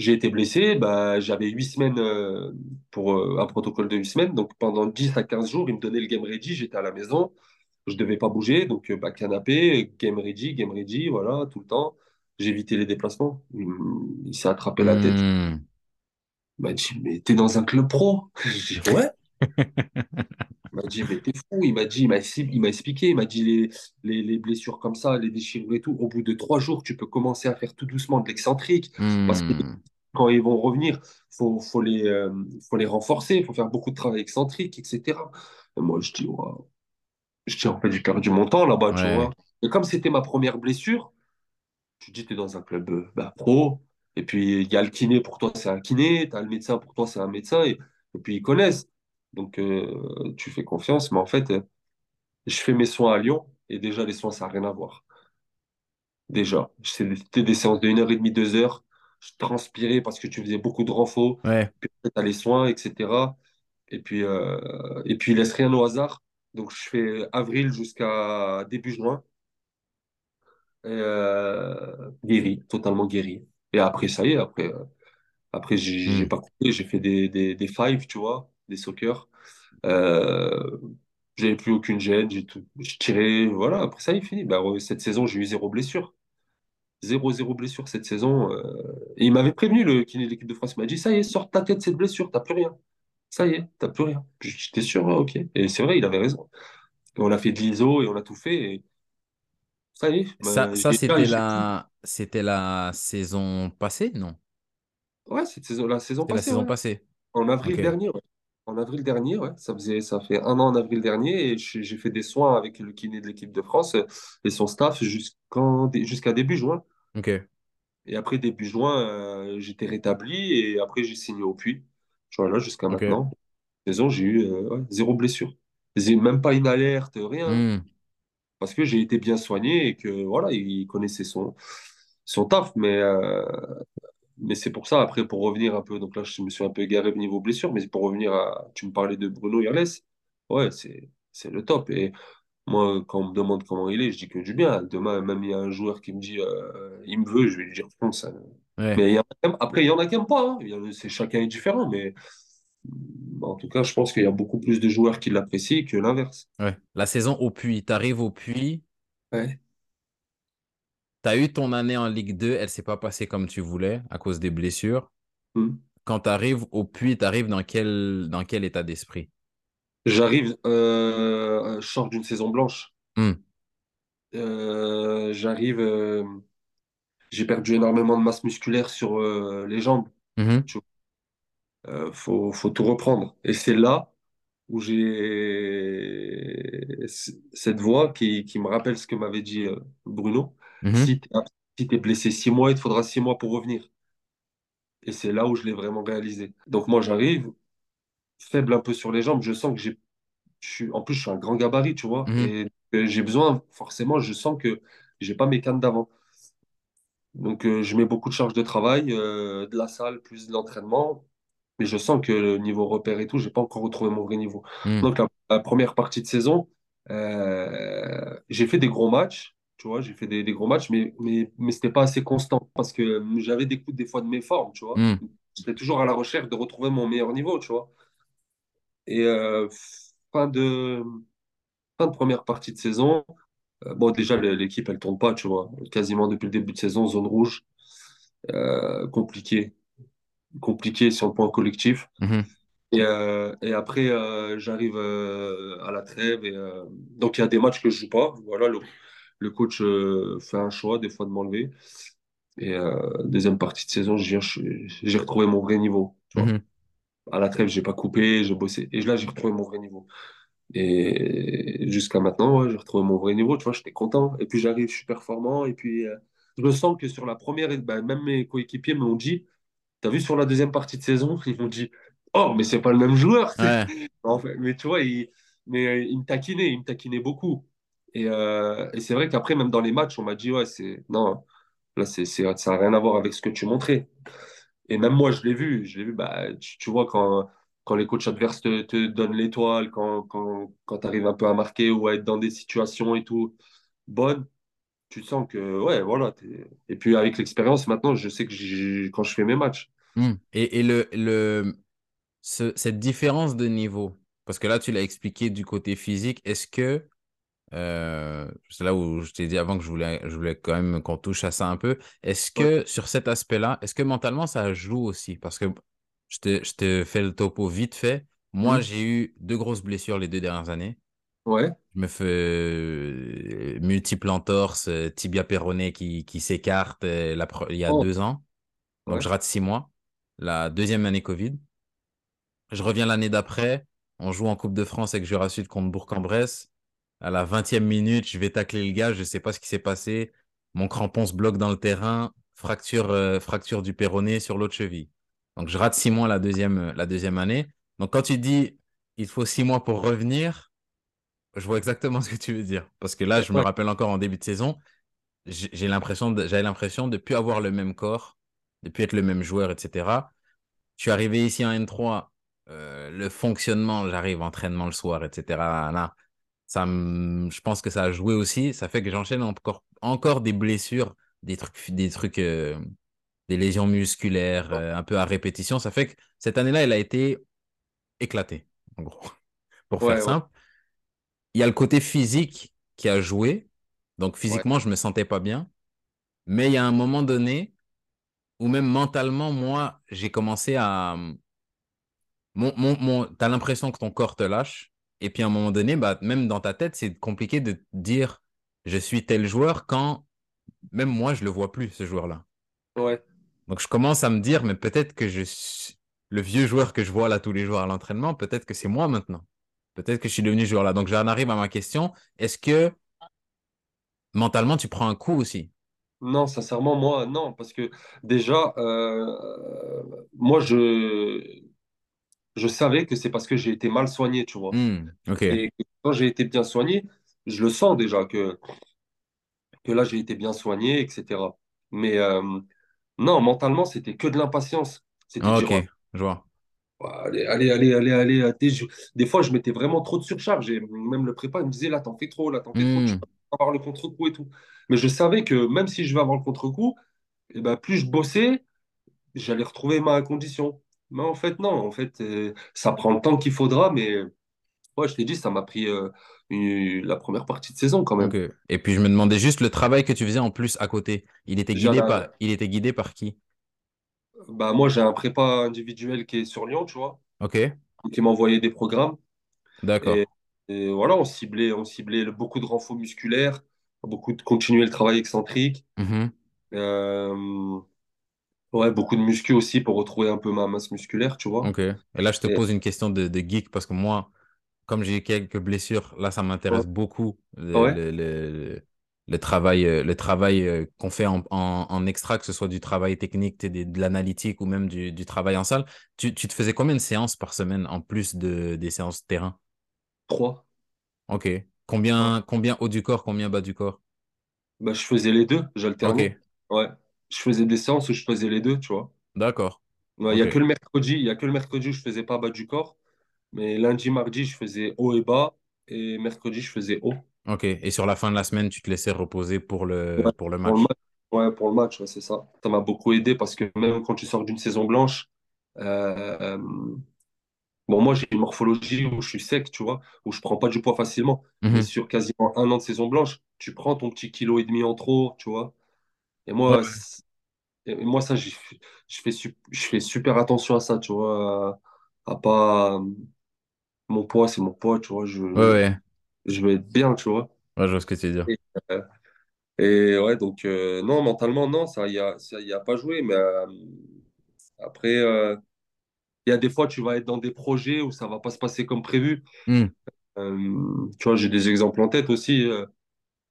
B: j'ai été blessé, bah, j'avais huit semaines euh, pour euh, un protocole de huit semaines. Donc pendant 10 à 15 jours, il me donnait le game ready, j'étais à la maison, je devais pas bouger. Donc euh, bah, canapé, game ready, game ready, voilà, tout le temps. J'ai évité les déplacements. Il, s'est attrapé la tête. Il m'a dit, mais t'es dans un club pro? [LAUGHS] Je dis, ouais. [LAUGHS] Il m'a dit, mais t'es fou. Il m'a dit, il m'a il m'a expliqué. Il m'a dit, les, les, les blessures comme ça, les déchirures et tout, au bout de trois jours, tu peux commencer à faire tout doucement de l'excentrique. Parce que
A: Hmm.
B: quand ils vont revenir, faut, faut les, euh, faut les renforcer. Il faut faire beaucoup de travail excentrique, etc. Et moi, je dis. Je dis, en fait, j'ai perdu mon temps là-bas, tu vois. Et comme c'était ma première blessure, tu dis, tu es dans un club euh, bah, pro. Et puis, il y a le kiné pour toi, c'est un kiné. Tu as le médecin pour toi, c'est un médecin. Et, et puis, ils connaissent. Donc, euh, tu fais confiance. Mais en fait, euh, je fais mes soins à Lyon et déjà, les soins, ça n'a rien à voir. Déjà, c'était des séances de 1h30, 2 heures. Je transpirais parce que tu faisais beaucoup de renfort.
A: Ouais.
B: Puis tu as les soins, etc. Et puis, euh, et puis, il laisse rien au hasard. Donc, je fais avril jusqu'à début juin. Euh, guéri, totalement guéri. Et après, ça y est, après, après j'ai j'ai
A: Hmm.
B: pas coupé, j'ai fait des, des, des fives, tu vois, des soccer. Euh, j'avais plus aucune gêne, j'ai tout, je tirais, voilà, après ça y est, fini. Bah, cette saison, j'ai eu zéro blessure. Zéro, zéro blessure cette saison. euh. Et il m'avait prévenu, le kiné de l'équipe de France, il m'a dit, ça y est, sors de ta tête cette blessure, t'as plus rien. Ça y est, t'as plus rien. J'étais sûr, ouais, ok. Et c'est vrai, il avait raison. Et on a fait de l'ISO et on a tout fait. Et ça y est,
A: Ça,
B: bah,
A: ça c'était la, c'était la saison passée, non?
B: Ouais, cette saison, la saison
A: C'était la
B: passée,
A: saison
B: ouais.
A: passée.
B: En avril dernier, ouais. En avril dernier, ouais. Ça faisait, ça fait un an en avril dernier et j'ai j'ai fait des soins avec le kiné de l'équipe de France euh, et son staff jusqu'en, jusqu'à début juin.
A: Ok.
B: Et après début juin, euh, j'étais rétabli et après j'ai signé au Puy. Voilà, jusqu'à
A: Ok.
B: maintenant. Saison, j'ai eu euh, ouais, zéro blessure. J'ai même pas une alerte, rien.
A: Hmm.
B: Parce que j'ai été bien soigné et que voilà, il connaissait son, son taf. Mais, euh, Mais c'est pour ça, après, pour revenir un peu, donc là, je me suis un peu égaré au niveau blessure, mais pour revenir à, tu me parlais de Bruno Irles, ouais, c'est, c'est le top. Et moi, quand on me demande comment il est, je dis que du bien. Demain, même il y a un joueur qui me dit, euh, il me veut, je vais lui dire, hein.
A: Ouais.
B: Mais il y en a quand même- après, il y en a qui n'aiment pas, hein. C'est, chacun est différent, mais en tout cas, je pense qu'il y a beaucoup plus de joueurs qui l'apprécient que l'inverse.
A: Ouais. La saison au Puy. T'arrives au Puy.
B: Ouais.
A: T'as eu ton année en Ligue 2. Elle s'est pas passée comme tu voulais à cause des blessures.
B: Hmm.
A: Quand t'arrives au Puy, t'arrives dans quel, dans quel état d'esprit?
B: J'arrive, euh, je sors d'une saison blanche.
A: Hmm.
B: Euh, j'arrive. euh, J'ai perdu énormément de masse musculaire sur euh, les jambes. Tu. Euh, faut, faut tout reprendre. Et c'est là où j'ai cette voix qui, qui me rappelle ce que m'avait dit euh,
A: Mhm.
B: Si tu si t'es blessé six mois, il te faudra six mois pour revenir. Et c'est là où je l'ai vraiment réalisé. Donc moi, j'arrive faible un peu sur les jambes. Je sens que j'ai, je en plus, je suis un grand gabarit, tu vois.
A: Mhm.
B: Et euh, j'ai besoin, forcément, je sens que j'ai pas mes cannes d'avant. Donc, euh, je mets beaucoup de charge de travail, euh, de la salle, plus de l'entraînement. Mais je sens que le niveau repère et tout, j'ai pas encore retrouvé mon vrai niveau.
A: Mhm.
B: Donc, la, la première partie de saison, euh, j'ai fait des gros matchs. Tu vois, j'ai fait des, des gros matchs, mais, mais, mais c'était pas assez constant parce que euh, j'avais des coups des fois de mes formes, tu vois.
A: Mhm.
B: J'étais toujours à la recherche de retrouver mon meilleur niveau, tu vois. Et euh, fin de, fin de première partie de saison, euh, bon, déjà, l'équipe, elle tourne pas, tu vois. Quasiment depuis le début de saison, zone rouge, euh, compliqué. compliqué sur le point collectif.
A: Mhm.
B: Et, euh, et après, euh, j'arrive euh, à la trêve. Et, donc, il y a des matchs que je joue pas. Voilà, le, le coach euh, fait un choix, des fois, de m'enlever. Et euh, deuxième partie de saison, j'ai retrouvé mon vrai niveau. Tu vois.
A: Mhm.
B: À la trêve, j'ai pas coupé, j'ai bossé. Et là, j'ai retrouvé mon vrai niveau. Et jusqu'à maintenant, ouais, j'ai retrouvé mon vrai niveau. Tu vois, j'étais content. Et puis, j'arrive, je suis performant. Et puis, euh, je me sens que sur la première, ben, même mes coéquipiers me l'ont dit. T'as vu sur la deuxième partie de saison, ils m'ont dit Oh, mais c'est pas le même joueur. c'est-
A: Ouais. [LAUGHS]
B: En fait, mais tu vois, il, mais, il me taquinait, il me taquinait beaucoup. Et, euh, et c'est vrai qu'après, même dans les matchs, on m'a dit Ouais, c'est. Non, là, c'est, c'est, ça n'a rien à voir avec ce que tu montrais. Et même moi, je l'ai vu. Je l'ai vu, bah, tu, vois, quand, quand les coachs adverses te, te donnent l'étoile, quand, quand, quand tu arrives un peu à marquer ou à être dans des situations et tout bonnes, tu sens que, ouais, voilà. Et puis avec l'expérience, maintenant, je sais que quand je fais mes matchs,
A: Hmm. Et, et le, le, ce- cette différence de niveau, parce que là, tu l'as expliqué du côté physique, est-ce que, euh, c'est là où je t'ai dit avant que je voulais, je voulais quand même qu'on touche à ça un peu, est-ce que sur cet aspect-là, est-ce que mentalement, ça joue aussi? Parce que je te, je te fais le topo vite fait. Moi,
B: Hmm.
A: j'ai eu deux grosses blessures les deux dernières années.
B: ouais,
A: Je me fais euh, multiples entorses, euh, tibia péroné qui, qui s'écarte la il y a
B: oh,
A: deux ans. Donc,
B: ouais,
A: je rate six mois. La deuxième année Covid. Je reviens l'année d'après. On joue en Coupe de France avec Jura Sud contre Bourg-en-Bresse. À la vingtième minute, je vais tacler le gars. Je ne sais pas ce qui s'est passé. Mon crampon se bloque dans le terrain. Fracture, euh, fracture du péroné sur l'autre cheville. Donc, je rate six mois la deuxième, euh, la deuxième année. Donc, quand tu dis il faut six mois pour revenir, je vois exactement [LAUGHS] ce que tu veux dire. Parce que là, je me rappelle encore en début de saison, j'ai l'impression j'avais l'impression de ne plus avoir le même corps, de ne plus être le même joueur, etc. Je suis arrivé ici en N3, euh, le fonctionnement, j'arrive entraînement le soir, etc. Là, ça me- je pense que ça a joué aussi. Ça fait que j'enchaîne encore, encore des blessures, des trucs, des trucs, euh, des lésions musculaires, euh, un peu à répétition. Ça fait que cette année-là, elle a été éclatée, en gros, [LAUGHS] pour faire
B: ouais, ouais,
A: simple. Il y a le côté physique qui a joué. Donc
B: ouais,
A: physiquement, je me sentais pas bien. Mais il y a un moment donné où même mentalement, moi, j'ai commencé à, mon, mon, mon, t'as l'impression que ton corps te lâche. Et puis à un moment donné, bah, même dans ta tête, c'est compliqué de dire je suis tel joueur quand même moi, je le vois plus, ce joueur-là.
B: ouais.
A: Donc je commence à me dire, mais peut-être que je suis le vieux joueur que je vois là tous les jours à l'entraînement, peut-être que c'est moi maintenant. Peut-être que je suis devenu ce joueur-là. Donc j'en arrive à ma question. Est-ce que mentalement, tu prends un coup aussi?
B: Non, sincèrement, moi, non, parce que déjà, euh, moi, je, je savais que c'est parce que j'ai été mal soigné, tu vois.
A: Hmm, ok,
B: Et quand j'ai été bien soigné, je le sens déjà que, que là, j'ai été bien soigné, etc. Mais euh, non, mentalement, c'était que de l'impatience. C'était
A: ok,
B: dire, oh,
A: je vois.
B: allez, allez, allez, allez, allez. euh, Des, des fois, je mettais vraiment trop de surcharge. Et même le prépa, il me disait, là, t'en fais trop, là, t'en fais trop, tu
A: Hmm,
B: vas avoir le contre-coup et tout. Mais je savais que même si je vais avoir le contre-coup, eh ben, plus je bossais, j'allais retrouver ma condition. Mais en fait, non, en fait, euh, ça prend le temps qu'il faudra, mais ouais, je t'ai dit, ça m'a pris euh, une- la première partie de saison quand
A: ok.
B: même.
A: Et puis je me demandais juste le travail que tu faisais en plus à côté. Il était guidé par, il était guidé par qui?
B: bah, moi, j'ai un prépa individuel qui est sur Lyon, tu vois,
A: Ok,
B: qui m'a envoyé des programmes.
A: d'accord.
B: Et, et voilà, on ciblait, on ciblait le- beaucoup de renforts musculaires, beaucoup de continuer le travail excentrique.
A: Mhm,
B: Euh, ouais, beaucoup de muscu aussi pour retrouver un peu ma masse musculaire, tu vois.
A: Ok. Et là, je te
B: Et,
A: pose une question de, de geek parce que moi, comme j'ai eu quelques blessures, là, ça
B: ouais,
A: m'intéresse beaucoup le,
B: ouais,
A: le, le, le travail, euh, le travail euh, qu'on fait en, en, en extra, que ce soit du travail technique, des- de l'analytique ou même du, du travail en salle. Tu, tu te faisais combien de séances par semaine en plus de, des séances de terrain?
B: trois.
A: Ok. Combien, combien haut du corps, combien bas du corps?
B: Bah, je faisais les deux, j'alternais.
A: Ok.
B: Ouais. Je faisais des séances où je faisais les deux, tu vois.
A: D'accord.
B: Il y
A: Ok.
B: a que le mercredi, il y a que le mercredi où je faisais pas bas du corps. Mais lundi, mardi, je faisais haut et bas. Et mercredi, je faisais haut.
A: Ok. Et sur la fin de la semaine, tu te laissais reposer pour le,
B: Ouais,
A: pour le
B: pour le
A: match?
B: Ouais, pour le match, ouais, c'est ça. Ça m'a beaucoup aidé parce que même quand tu sors d'une saison blanche, euh, bon, moi, j'ai une morphologie où je suis sec, tu vois, où je prends pas du poids facilement. Mais
A: Mhm.
B: sur quasiment un an de saison blanche, tu prends ton petit kilo et demi en trop, tu vois. Et moi, et moi ça, je fais, je fais super attention à ça, tu vois, à, à pas. Mon poids, c'est mon poids, tu vois, je,
A: Ouais, ouais.
B: je vais être bien, tu vois.
A: Ouais, je vois ce que tu veux dire.
B: Et, euh, et ouais, donc, euh, non, mentalement, non, ça y a, ça y a pas joué, mais euh, après, euh, il y a des fois, tu vas être dans des projets où ça va pas se passer comme prévu.
A: Hmm.
B: Euh, tu vois, j'ai des exemples en tête aussi.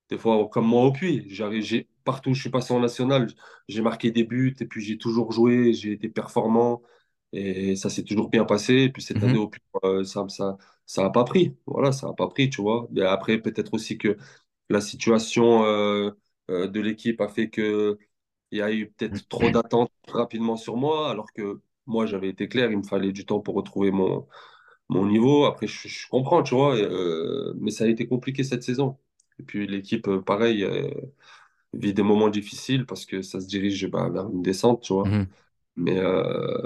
B: Des fois, comme moi au puits, j'ai, partout où je suis passé en national, j'ai marqué des buts et puis j'ai toujours joué, j'ai été performant et ça s'est toujours bien passé. Et puis cette année
A: Mhm.
B: au puits, euh, ça, ça, ça a pas pris. Voilà, ça a pas pris, tu vois. Mais après, peut-être aussi que la situation euh, euh, de l'équipe a fait que il y a eu peut-être trop d'attentes rapidement sur moi, alors que moi, j'avais été clair, il me fallait du temps pour retrouver mon, mon niveau. Après, je, je comprends, tu vois, mais ça a été compliqué cette saison. Et puis l'équipe, euh, pareil. euh, vit des moments difficiles parce que ça se dirige bah, vers une descente, tu vois.
A: Mhm.
B: Mais, euh,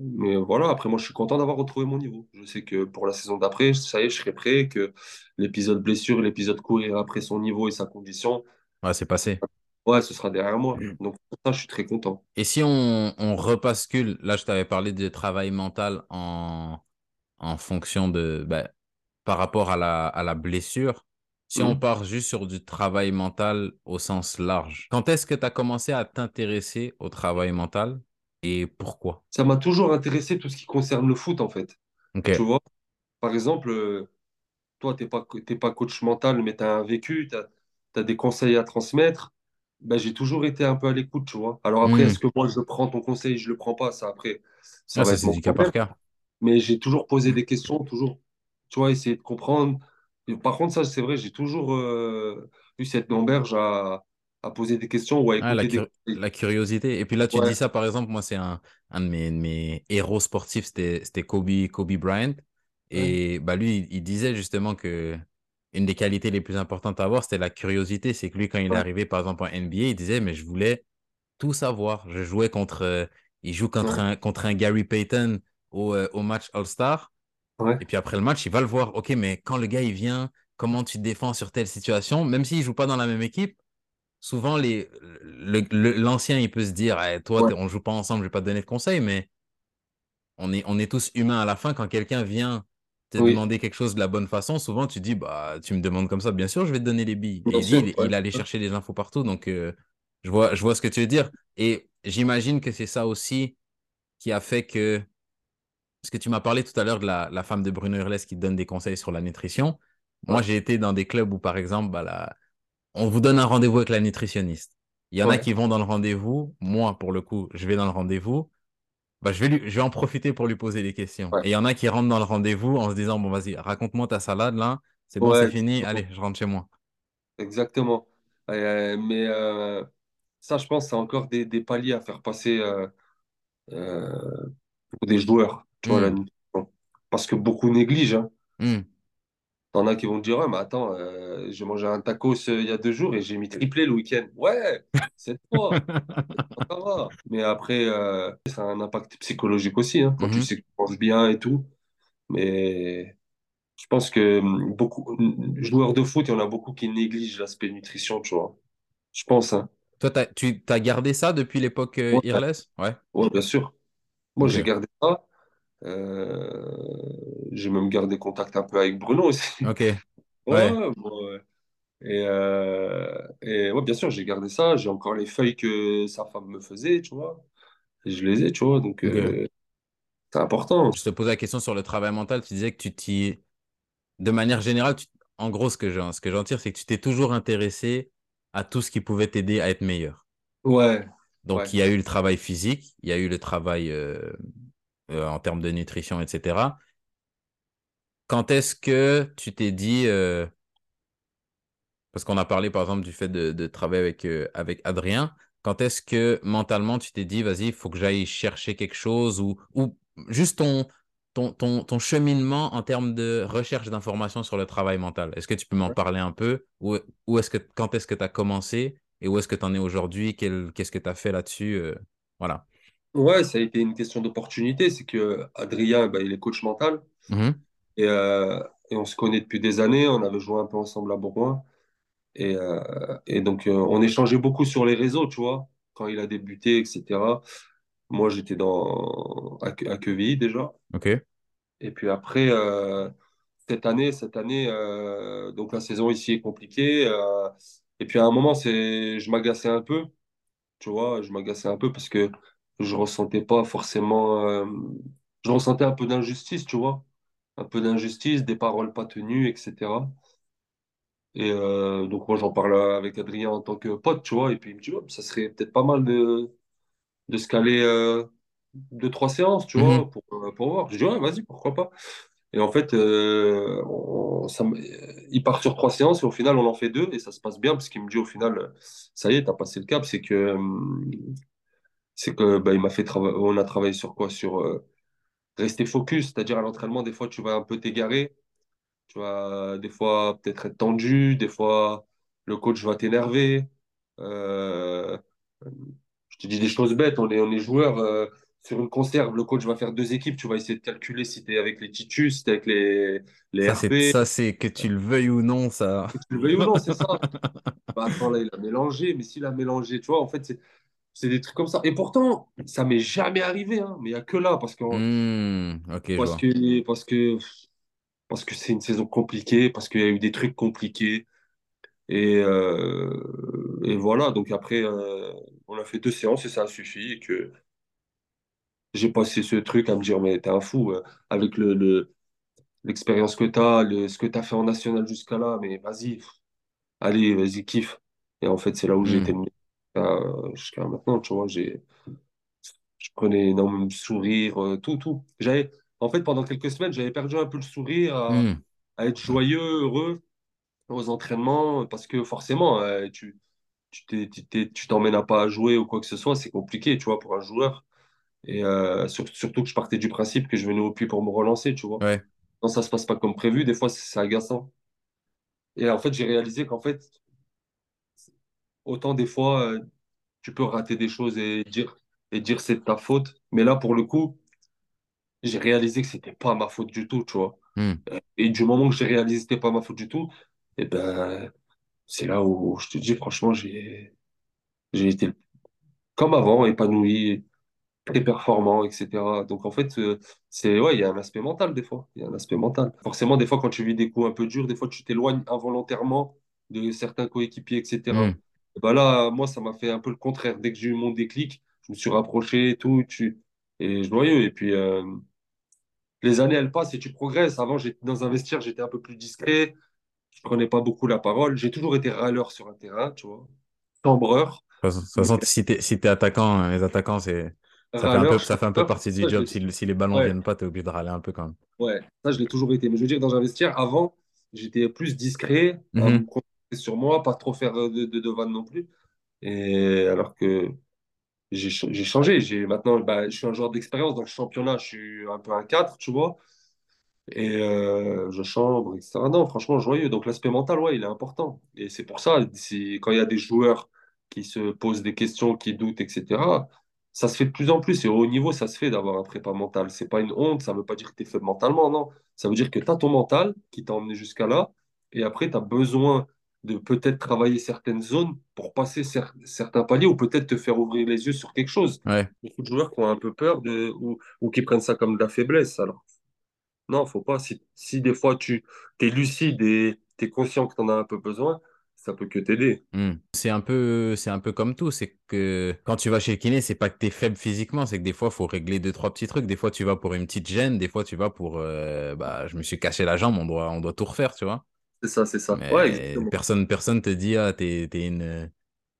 B: mais voilà, après, moi, je suis content d'avoir retrouvé mon niveau. Je sais que pour la saison d'après, ça y est, je serai prêt, que l'épisode blessure, l'épisode courir après son niveau et sa condition,
A: Ouais, c'est passé.
B: ouais, ce sera derrière moi. Donc, pour ça, je suis très content.
A: Et si on, on repascule, là, je t'avais parlé de travail mental en, en fonction de, ben, par rapport à la, à la blessure. Si on
B: Mhm.
A: part juste sur du travail mental au sens large, quand est-ce que tu as commencé à t'intéresser au travail mental et pourquoi?
B: Ça m'a toujours intéressé tout ce qui concerne le foot, en fait. Tu vois, par exemple, euh, toi, tu n'es pas, t'es pas coach mental, mais tu as un vécu, tu as, des conseils à transmettre. Ben, j'ai toujours été un peu à l'écoute, tu vois. Alors après,
A: Hmm.
B: est-ce que moi, je prends ton conseil, je le prends pas, ça après, ça
A: Ah,
B: va
A: ça,
B: être
A: c'est
B: mon
A: du cas par cas.
B: Mais j'ai toujours posé des questions, toujours, tu vois, essayer de comprendre. Par contre, ça, c'est vrai, j'ai toujours euh, eu cette gamberge à, à poser des questions ou à
A: Ah, la,
B: écouter des
A: cur-
B: conseils.
A: la curiosité. Et puis là, tu dis ça, par exemple, moi, c'est un, un de mes, de mes héros sportifs, c'était, Kobe, Kobe Bryant.
B: ouais,
A: Et bah, lui, il, il disait justement que une des qualités les plus importantes à avoir, c'était la curiosité. C'est que lui, quand il est
B: ouais,
A: arrivé, par exemple, en NBA, il disait, mais je voulais tout savoir. Je jouais contre, euh, il joue contre un, contre un Gary Payton au, euh, au match All-Star.
B: Ouais,
A: Et puis après le match, il va le voir. OK, mais quand le gars, il vient, comment tu te défends sur telle situation, même s'il joue pas dans la même équipe, souvent, les, le- le- l'ancien, il peut se dire, Eh, toi,
B: ouais,
A: on joue pas ensemble, je vais pas te donner de conseils, mais on est, on est tous humains à la fin. Quand quelqu'un vient te
B: oui,
A: demander quelque chose de la bonne façon, souvent, tu dis, bah, tu me demandes comme ça, bien sûr, je vais te donner les billes. Et
B: bien
A: il dit,
B: sûr,
A: il,
B: ouais.
A: il allait chercher des infos partout, donc euh, je vois, je vois ce que tu veux dire. Et j'imagine que c'est ça aussi qui a fait que, parce que tu m'as parlé tout à l'heure de la, la femme de Bruno Urles qui donne des conseils sur la nutrition. Moi,
B: Ouais,
A: j'ai été dans des clubs où, par exemple, bah, la, on vous donne un rendez-vous avec la nutritionniste. Il y en a qui vont dans le rendez-vous. Moi, pour le coup, je vais dans le rendez-vous. Bah, je vais lui, je vais en profiter pour lui poser des questions.
B: ouais,
A: Et il y en a qui rentrent dans le rendez-vous en se disant, bon, vas-y, raconte-moi ta salade, là. C'est bon, c'est fini. Allez, je rentre chez moi.
B: exactement. Euh, mais euh, ça, je pense, c'est encore des, des paliers à faire passer euh, pour des joueurs, tu vois, la nutrition. Parce que beaucoup négligent. hein.
A: hum.
B: T'en as qui vont te dire, mais attends, euh, j'ai mangé un tacos euh, il y a deux jours et j'ai mis triplé le week-end. Ouais, c'est toi. [LAUGHS] Mais après, euh, ça a un impact psychologique aussi, hein, quand tu
A: Mhm.
B: sais que tu manges bien et tout. Mais je pense que beaucoup, joueurs de foot, il y en a beaucoup qui négligent l'aspect nutrition, tu vois. Je pense, hein.
A: Toi, t'as, tu t'as gardé ça depuis l'époque euh,
B: Ouais,
A: Irles? Ouais.
B: ouais, bien sûr. Moi, j'ai gardé ça. Euh, j'ai même gardé contact un peu avec Bruno aussi. [LAUGHS]
A: Ok. Ouais.
B: Ouais, bon, Et, euh, et ouais, bien sûr, j'ai gardé ça. J'ai encore les feuilles que sa femme me faisait, tu vois. Et je les ai, tu vois. Donc, euh, c'est important.
A: Je te posais la question sur le travail mental. Tu disais que tu t'y, de manière générale, tu- en gros, ce que j'en, tire, c'est que tu t'es toujours intéressé à tout ce qui pouvait t'aider à être meilleur.
B: Ouais,
A: Donc,
B: ouais.
A: il y a eu le travail physique, il y a eu le travail euh, euh, en termes de nutrition, etc. Quand est-ce que tu t'es dit, euh, parce qu'on a parlé par exemple du fait de, de travailler avec, euh, avec Adrien, quand est-ce que mentalement tu t'es dit, vas-y, il faut que j'aille chercher quelque chose ou, ou juste ton, ton, ton, ton cheminement en termes de recherche d'informations sur le travail mental? Est-ce que tu peux m'en parler un peu? Ou, ou est-ce que, quand est-ce que tu as commencé et où est-ce que tu en es aujourd'hui? Qu'est-ce que tu as fait là-dessus? Voilà.
B: Ouais, ça a été une question d'opportunité. C'est que Adrien, bah, il est coach mental.
A: Mhm.
B: Et, euh, et on se connaît depuis des années. On avait joué un peu ensemble à Bourgoin. Et, euh, et donc, euh, on échangeait beaucoup sur les réseaux, tu vois, quand il a débuté, etc. Moi, j'étais dans, à, à Quevilly déjà.
A: OK.
B: Et puis après, cette année, cette année, donc la saison ici est compliquée. et puis à un moment, c'est, je m'agaçais un peu, tu vois, je m'agaçais un peu parce que je ressentais pas forcément, euh, je ressentais un peu d'injustice, tu vois, un peu d'injustice, des paroles pas tenues, etc. Et euh, donc moi, j'en parle avec Adrien en tant que pote, tu vois, et puis il me dit, Ouais, ça serait peut-être pas mal de, de se caler euh, deux, trois séances, tu vois,
A: Mhm.
B: pour, euh, pour voir. Je dis, ouais, vas-y, pourquoi pas. Et en fait, euh, on- ça me- il part sur trois séances et au final, on en fait deux et ça se passe bien parce qu'il me dit au final, ça y est, t'as passé le cap. C'est que, c'est que, bah, il m'a fait trava- on a travaillé sur quoi? Sur euh, rester focus, c'est-à-dire à l'entraînement, des fois, tu vas un peu t'égarer, tu vas des fois peut-être être tendu, des fois, le coach va t'énerver. Euh, je te dis des choses bêtes, on est, on est joueur euh, sur une conserve, le coach va faire deux équipes, tu vas essayer de calculer si tu es avec les Titus, si tu es avec les, les
A: Ça, c'est, ça, c'est que tu le veuilles ou non, ça.
B: que tu le veuilles ou non, c'est ça. [LAUGHS] Bah, attends, là, il a mélangé, mais s'il a mélangé, tu vois, en fait, c'est c'est des trucs comme ça. Et pourtant, ça m'est jamais arrivé, hein, mais il n'y a que là, parce que,
A: Hmm,
B: parce que, parce que, parce que c'est une saison compliquée, parce qu'il y a eu des trucs compliqués. Et, euh, et voilà, donc après, euh, on a fait deux séances et ça a suffi. Et que j'ai passé ce truc à me dire, mais t'es un fou, euh, avec le, le- l'expérience que t'as, le, ce que t'as fait en national jusqu'à là, mais vas-y, allez, vas-y, kiffe. Et en fait, c'est là où j'ai été
A: Hmm,
B: le mieux. Euh, jusqu'à maintenant, tu vois, j'ai, je prenais énormément de sourire, euh, tout, tout. J'avais, en fait, pendant quelques semaines, j'avais perdu un peu le sourire à,
A: hmm,
B: à être joyeux, heureux aux entraînements, parce que forcément, euh, tu tu t'es- tu t'es- tu t'emmènes à pas à jouer ou quoi que ce soit, c'est compliqué, tu vois, pour un joueur. Et euh, sur- surtout que je partais du principe que je venais au puits pour me relancer, tu vois.
A: ouais.
B: Quand ça se passe pas comme prévu, des fois, c'est c'est agaçant. Et en fait, j'ai réalisé qu'en fait, autant des fois, euh, tu peux rater des choses et dire, et dire c'est de ta faute. Mais là, pour le coup, j'ai réalisé que c'était pas ma faute du tout, tu vois.
A: hmm.
B: Et du moment que j'ai réalisé que c'était pas ma faute du tout, et ben, c'est là où je te dis, franchement, j'ai, j'ai été comme avant, épanoui. très performant, etc. Donc en fait, euh, c'est ouais, il y a un aspect mental des fois. Il y a un aspect mental. Forcément, des fois, quand tu vis des coups un peu durs, des fois, tu t'éloignes involontairement de certains coéquipiers, etc. Et ben là, moi, ça m'a fait un peu le contraire. Dès que j'ai eu mon déclic, je me suis rapproché et tout, tu... et joyeux. Et puis, euh, les années, elles passent et tu progresses. Avant, j'étais dans un vestiaire, j'étais un peu plus discret. Je prenais pas beaucoup la parole. J'ai toujours été râleur sur un terrain, tu vois, chambreur.
A: De toute façon, si t'es, si t'es attaquant, hein, les attaquants, c'est, ça fait un
B: râleur,
A: peu, ça fait un peu partie du
B: je
A: job. Si, si les ballons
B: ouais.
A: viennent pas, t'es obligé de râler un peu quand même.
B: Ouais, ça, je l'ai toujours été. Mais je veux dire, dans un vestiaire, avant, j'étais plus discret, à me
A: Mhm.
B: concentrer sur moi, pas trop faire de, de, vannes non plus. Et alors que j'ai ch- j'ai changé. Maintenant, bah, je suis un joueur d'expérience. Dans le championnat, je suis un peu un 4 tu vois. Et euh, je chambre, etc. Non, franchement, joyeux. Donc l'aspect mental, ouais, il est important. Et c'est pour ça, quand il y a des joueurs qui se posent des questions, qui doutent, etc., ça se fait de plus en plus. Et au niveau, ça se fait d'avoir un prépa mental. C'est pas une honte, ça veut pas dire que tu es faible mentalement, non. Ça veut dire que tu as ton mental qui t'a emmené jusqu'à là. Et après, tu as besoin de peut-être travailler certaines zones pour passer cer- certains paliers ou peut-être te faire ouvrir les yeux sur quelque chose.
A: Ouais.
B: Beaucoup de joueurs qui ont un peu peur de, ou, ou qui prennent ça comme de la faiblesse. Alors, non, faut pas. Si, si des fois tu es lucide et tu es conscient que tu en as un peu besoin, ça peut que t'aider.
A: Hmm. C'est un peu, c'est un peu comme tout. C'est que quand tu vas chez le kiné, c'est pas que tu es faible physiquement, c'est que des fois, il faut régler deux, trois petits trucs. Des fois, tu vas pour une petite gêne, des fois, tu vas pour euh, bah, je me suis cassé la jambe, on doit, on doit tout refaire, tu vois.
B: C'est ça, c'est ça. Ouais,
A: Mais
B: exactement.
A: personne, personne te dit, ah, t'es, t'es une,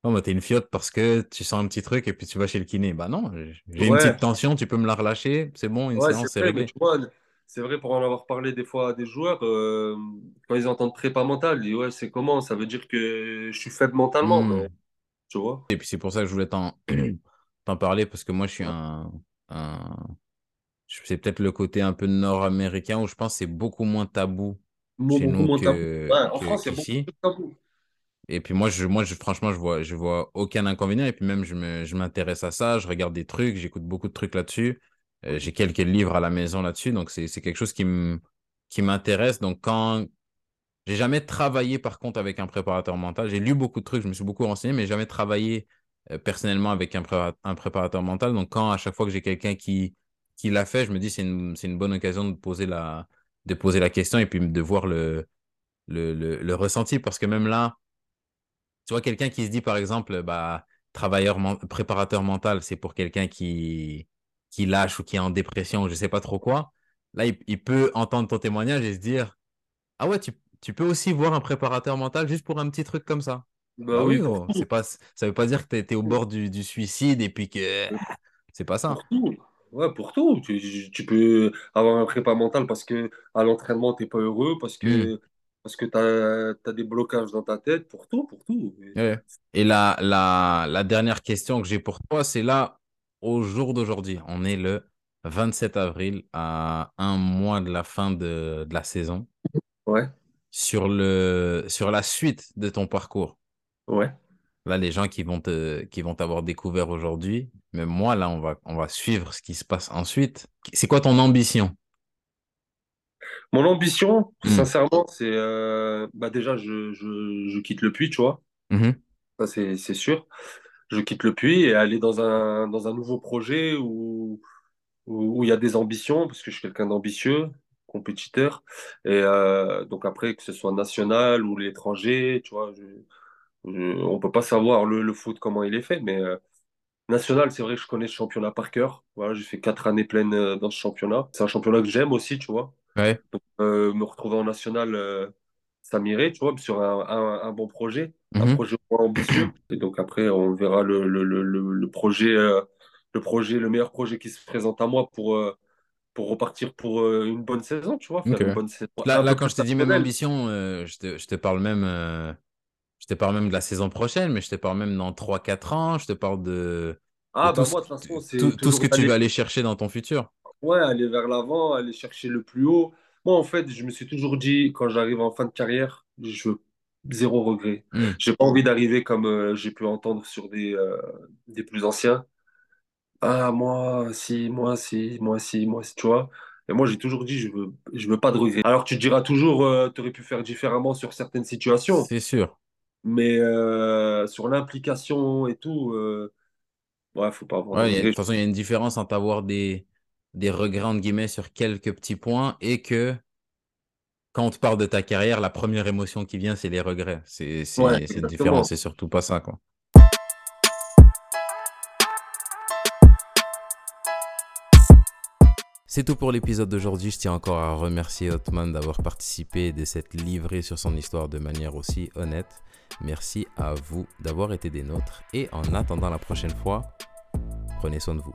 A: bah, t'es une fiotte parce que tu sens un petit truc et puis tu vas chez le kiné. Bah non, j'ai une petite tension, tu peux me la relâcher, c'est bon, une
B: ouais,
A: séance, c'est réglé.
B: c'est vrai pour en avoir parlé des fois à des joueurs, euh, quand ils entendent prépa mentale, ils disent ouais, c'est comment? Ça veut dire que je suis faible mentalement, mais
A: Hmm.
B: tu vois.
A: Et puis c'est pour ça que je voulais t'en, [CLEARS THROAT] t'en parler parce que moi, je suis un, C'est peut-être le côté un peu nord-américain où je pense que c'est beaucoup moins tabou chez
B: Beaucoup
A: nous
B: moins tabou.
A: que,
B: Ouais, en
A: que,
B: France, il y a beaucoup
A: qu'ici.
B: de tabou.
A: Et puis moi, je, moi je, franchement, je vois, je vois aucun inconvénient. Et puis même, je me, je m'intéresse à ça, je regarde des trucs, j'écoute beaucoup de trucs là-dessus. Euh, j'ai quelques livres à la maison là-dessus. Donc, c'est, c'est quelque chose qui me, qui m'intéresse. Donc, quand j'ai jamais travaillé, par contre, avec un préparateur mental, j'ai lu beaucoup de trucs, je me suis beaucoup renseigné, mais jamais travaillé euh, personnellement avec un, pré- un préparateur mental. Donc, quand à chaque fois que j'ai quelqu'un qui, qui l'a fait, je me dis c'est une, c'est une bonne occasion de poser la, de poser la question et puis de voir le, le, le, le ressenti. Parce que même là, tu vois, quelqu'un qui se dit, par exemple, bah, travailleur, préparateur mental, c'est pour quelqu'un qui, qui lâche ou qui est en dépression ou je sais pas trop quoi. Là, il, il peut entendre ton témoignage et se dire, ah ouais, tu, tu peux aussi voir un préparateur mental juste pour un petit truc comme ça.
B: Bah
A: Bah oui, gros, c'est pas, ça veut pas dire que t'es, t'es au bord du, du suicide et puis que ah, c'est pas ça.
B: Ouais, pour tout. Tu, tu peux avoir un prépa mental parce que à l'entraînement, t'es pas heureux, parce
A: Hmm,
B: que, parce que tu as, des blocages dans ta tête, pour tout, pour tout.
A: ouais. Et la, la, la dernière question que j'ai pour toi, c'est là, au jour d'aujourd'hui, on est le 27 avril, à un mois de la fin de, de la saison.
B: Ouais,
A: Sur le, sur la suite de ton parcours,
B: ouais.
A: Là, les gens qui vont te, qui vont t'avoir découvert aujourd'hui, mais moi, là, on va, on va suivre ce qui se passe ensuite. C'est quoi ton ambition?
B: Mon ambition,
A: Hmm.
B: sincèrement, c'est euh, bah déjà, je, je, je quitte le puits, tu vois.
A: Mhm.
B: Ça, c'est c'est sûr. Je quitte le puits et aller dans un, dans un nouveau projet où, où, où il y a des ambitions, parce que je suis quelqu'un d'ambitieux, compétiteur. Et euh, donc après, que ce soit national ou l'étranger, tu vois, je, je- on peut pas savoir le, le foot comment il est fait, mais euh, national, c'est vrai que je connais ce championnat par cœur. Voilà, j'ai fait quatre années pleines euh, dans ce championnat. C'est un championnat que j'aime aussi, tu vois.
A: Ouais.
B: Euh, me retrouver en national, euh, ça m'irait, tu vois, sur un, un, un bon projet, un
A: Mhm.
B: projet ambitieux. Et donc après, on verra le, le, le, le le projet, euh, le projet, le meilleur projet qui se présente à moi pour, euh, pour repartir pour euh, une bonne saison, tu vois,
A: Ok.
B: faire une bonne saison
A: Là, quand je te dis même ambition, euh, je te, je te parle même, euh, je te parle même de la saison prochaine, mais je te parle même dans trois quatre ans, je te parle de,
B: Ah,
A: tout
B: bah
A: ce,
B: moi, de toute façon,
A: tout,
B: c'est
A: tout ce que tu vas aller chercher dans ton futur.
B: ouais, aller vers l'avant, aller chercher le plus haut. Moi, en fait, je me suis toujours dit, quand j'arrive en fin de carrière, je veux zéro regret.
A: Hmm.
B: J'ai pas envie d'arriver comme euh, j'ai pu entendre sur des, euh, des plus anciens. Ah, moi, si, moi, si, moi, si, moi, si, tu vois. Et moi, j'ai toujours dit, je veux, je veux pas de regrets. Alors, tu te diras toujours, tu aurais pu faire différemment sur certaines situations,
A: C'est sûr.
B: Mais euh, sur l'implication et tout, euh, ouais, faut pas avoir de
A: Ouais, il y a- de
B: regrets.
A: toute façon, il y a une différence entre avoir des, des regrets, entre guillemets, sur quelques petits points et que quand on te parle de ta carrière, la première émotion qui vient, c'est les regrets. C'est,
B: Ouais, exactement.
A: c'est surtout pas ça, quoi. C'est tout pour l'épisode d'aujourd'hui. Je tiens encore à remercier Hotman d'avoir participé et de s'être livré sur son histoire de manière aussi honnête. Merci à vous d'avoir été des nôtres. Et en attendant la prochaine fois, prenez soin de vous.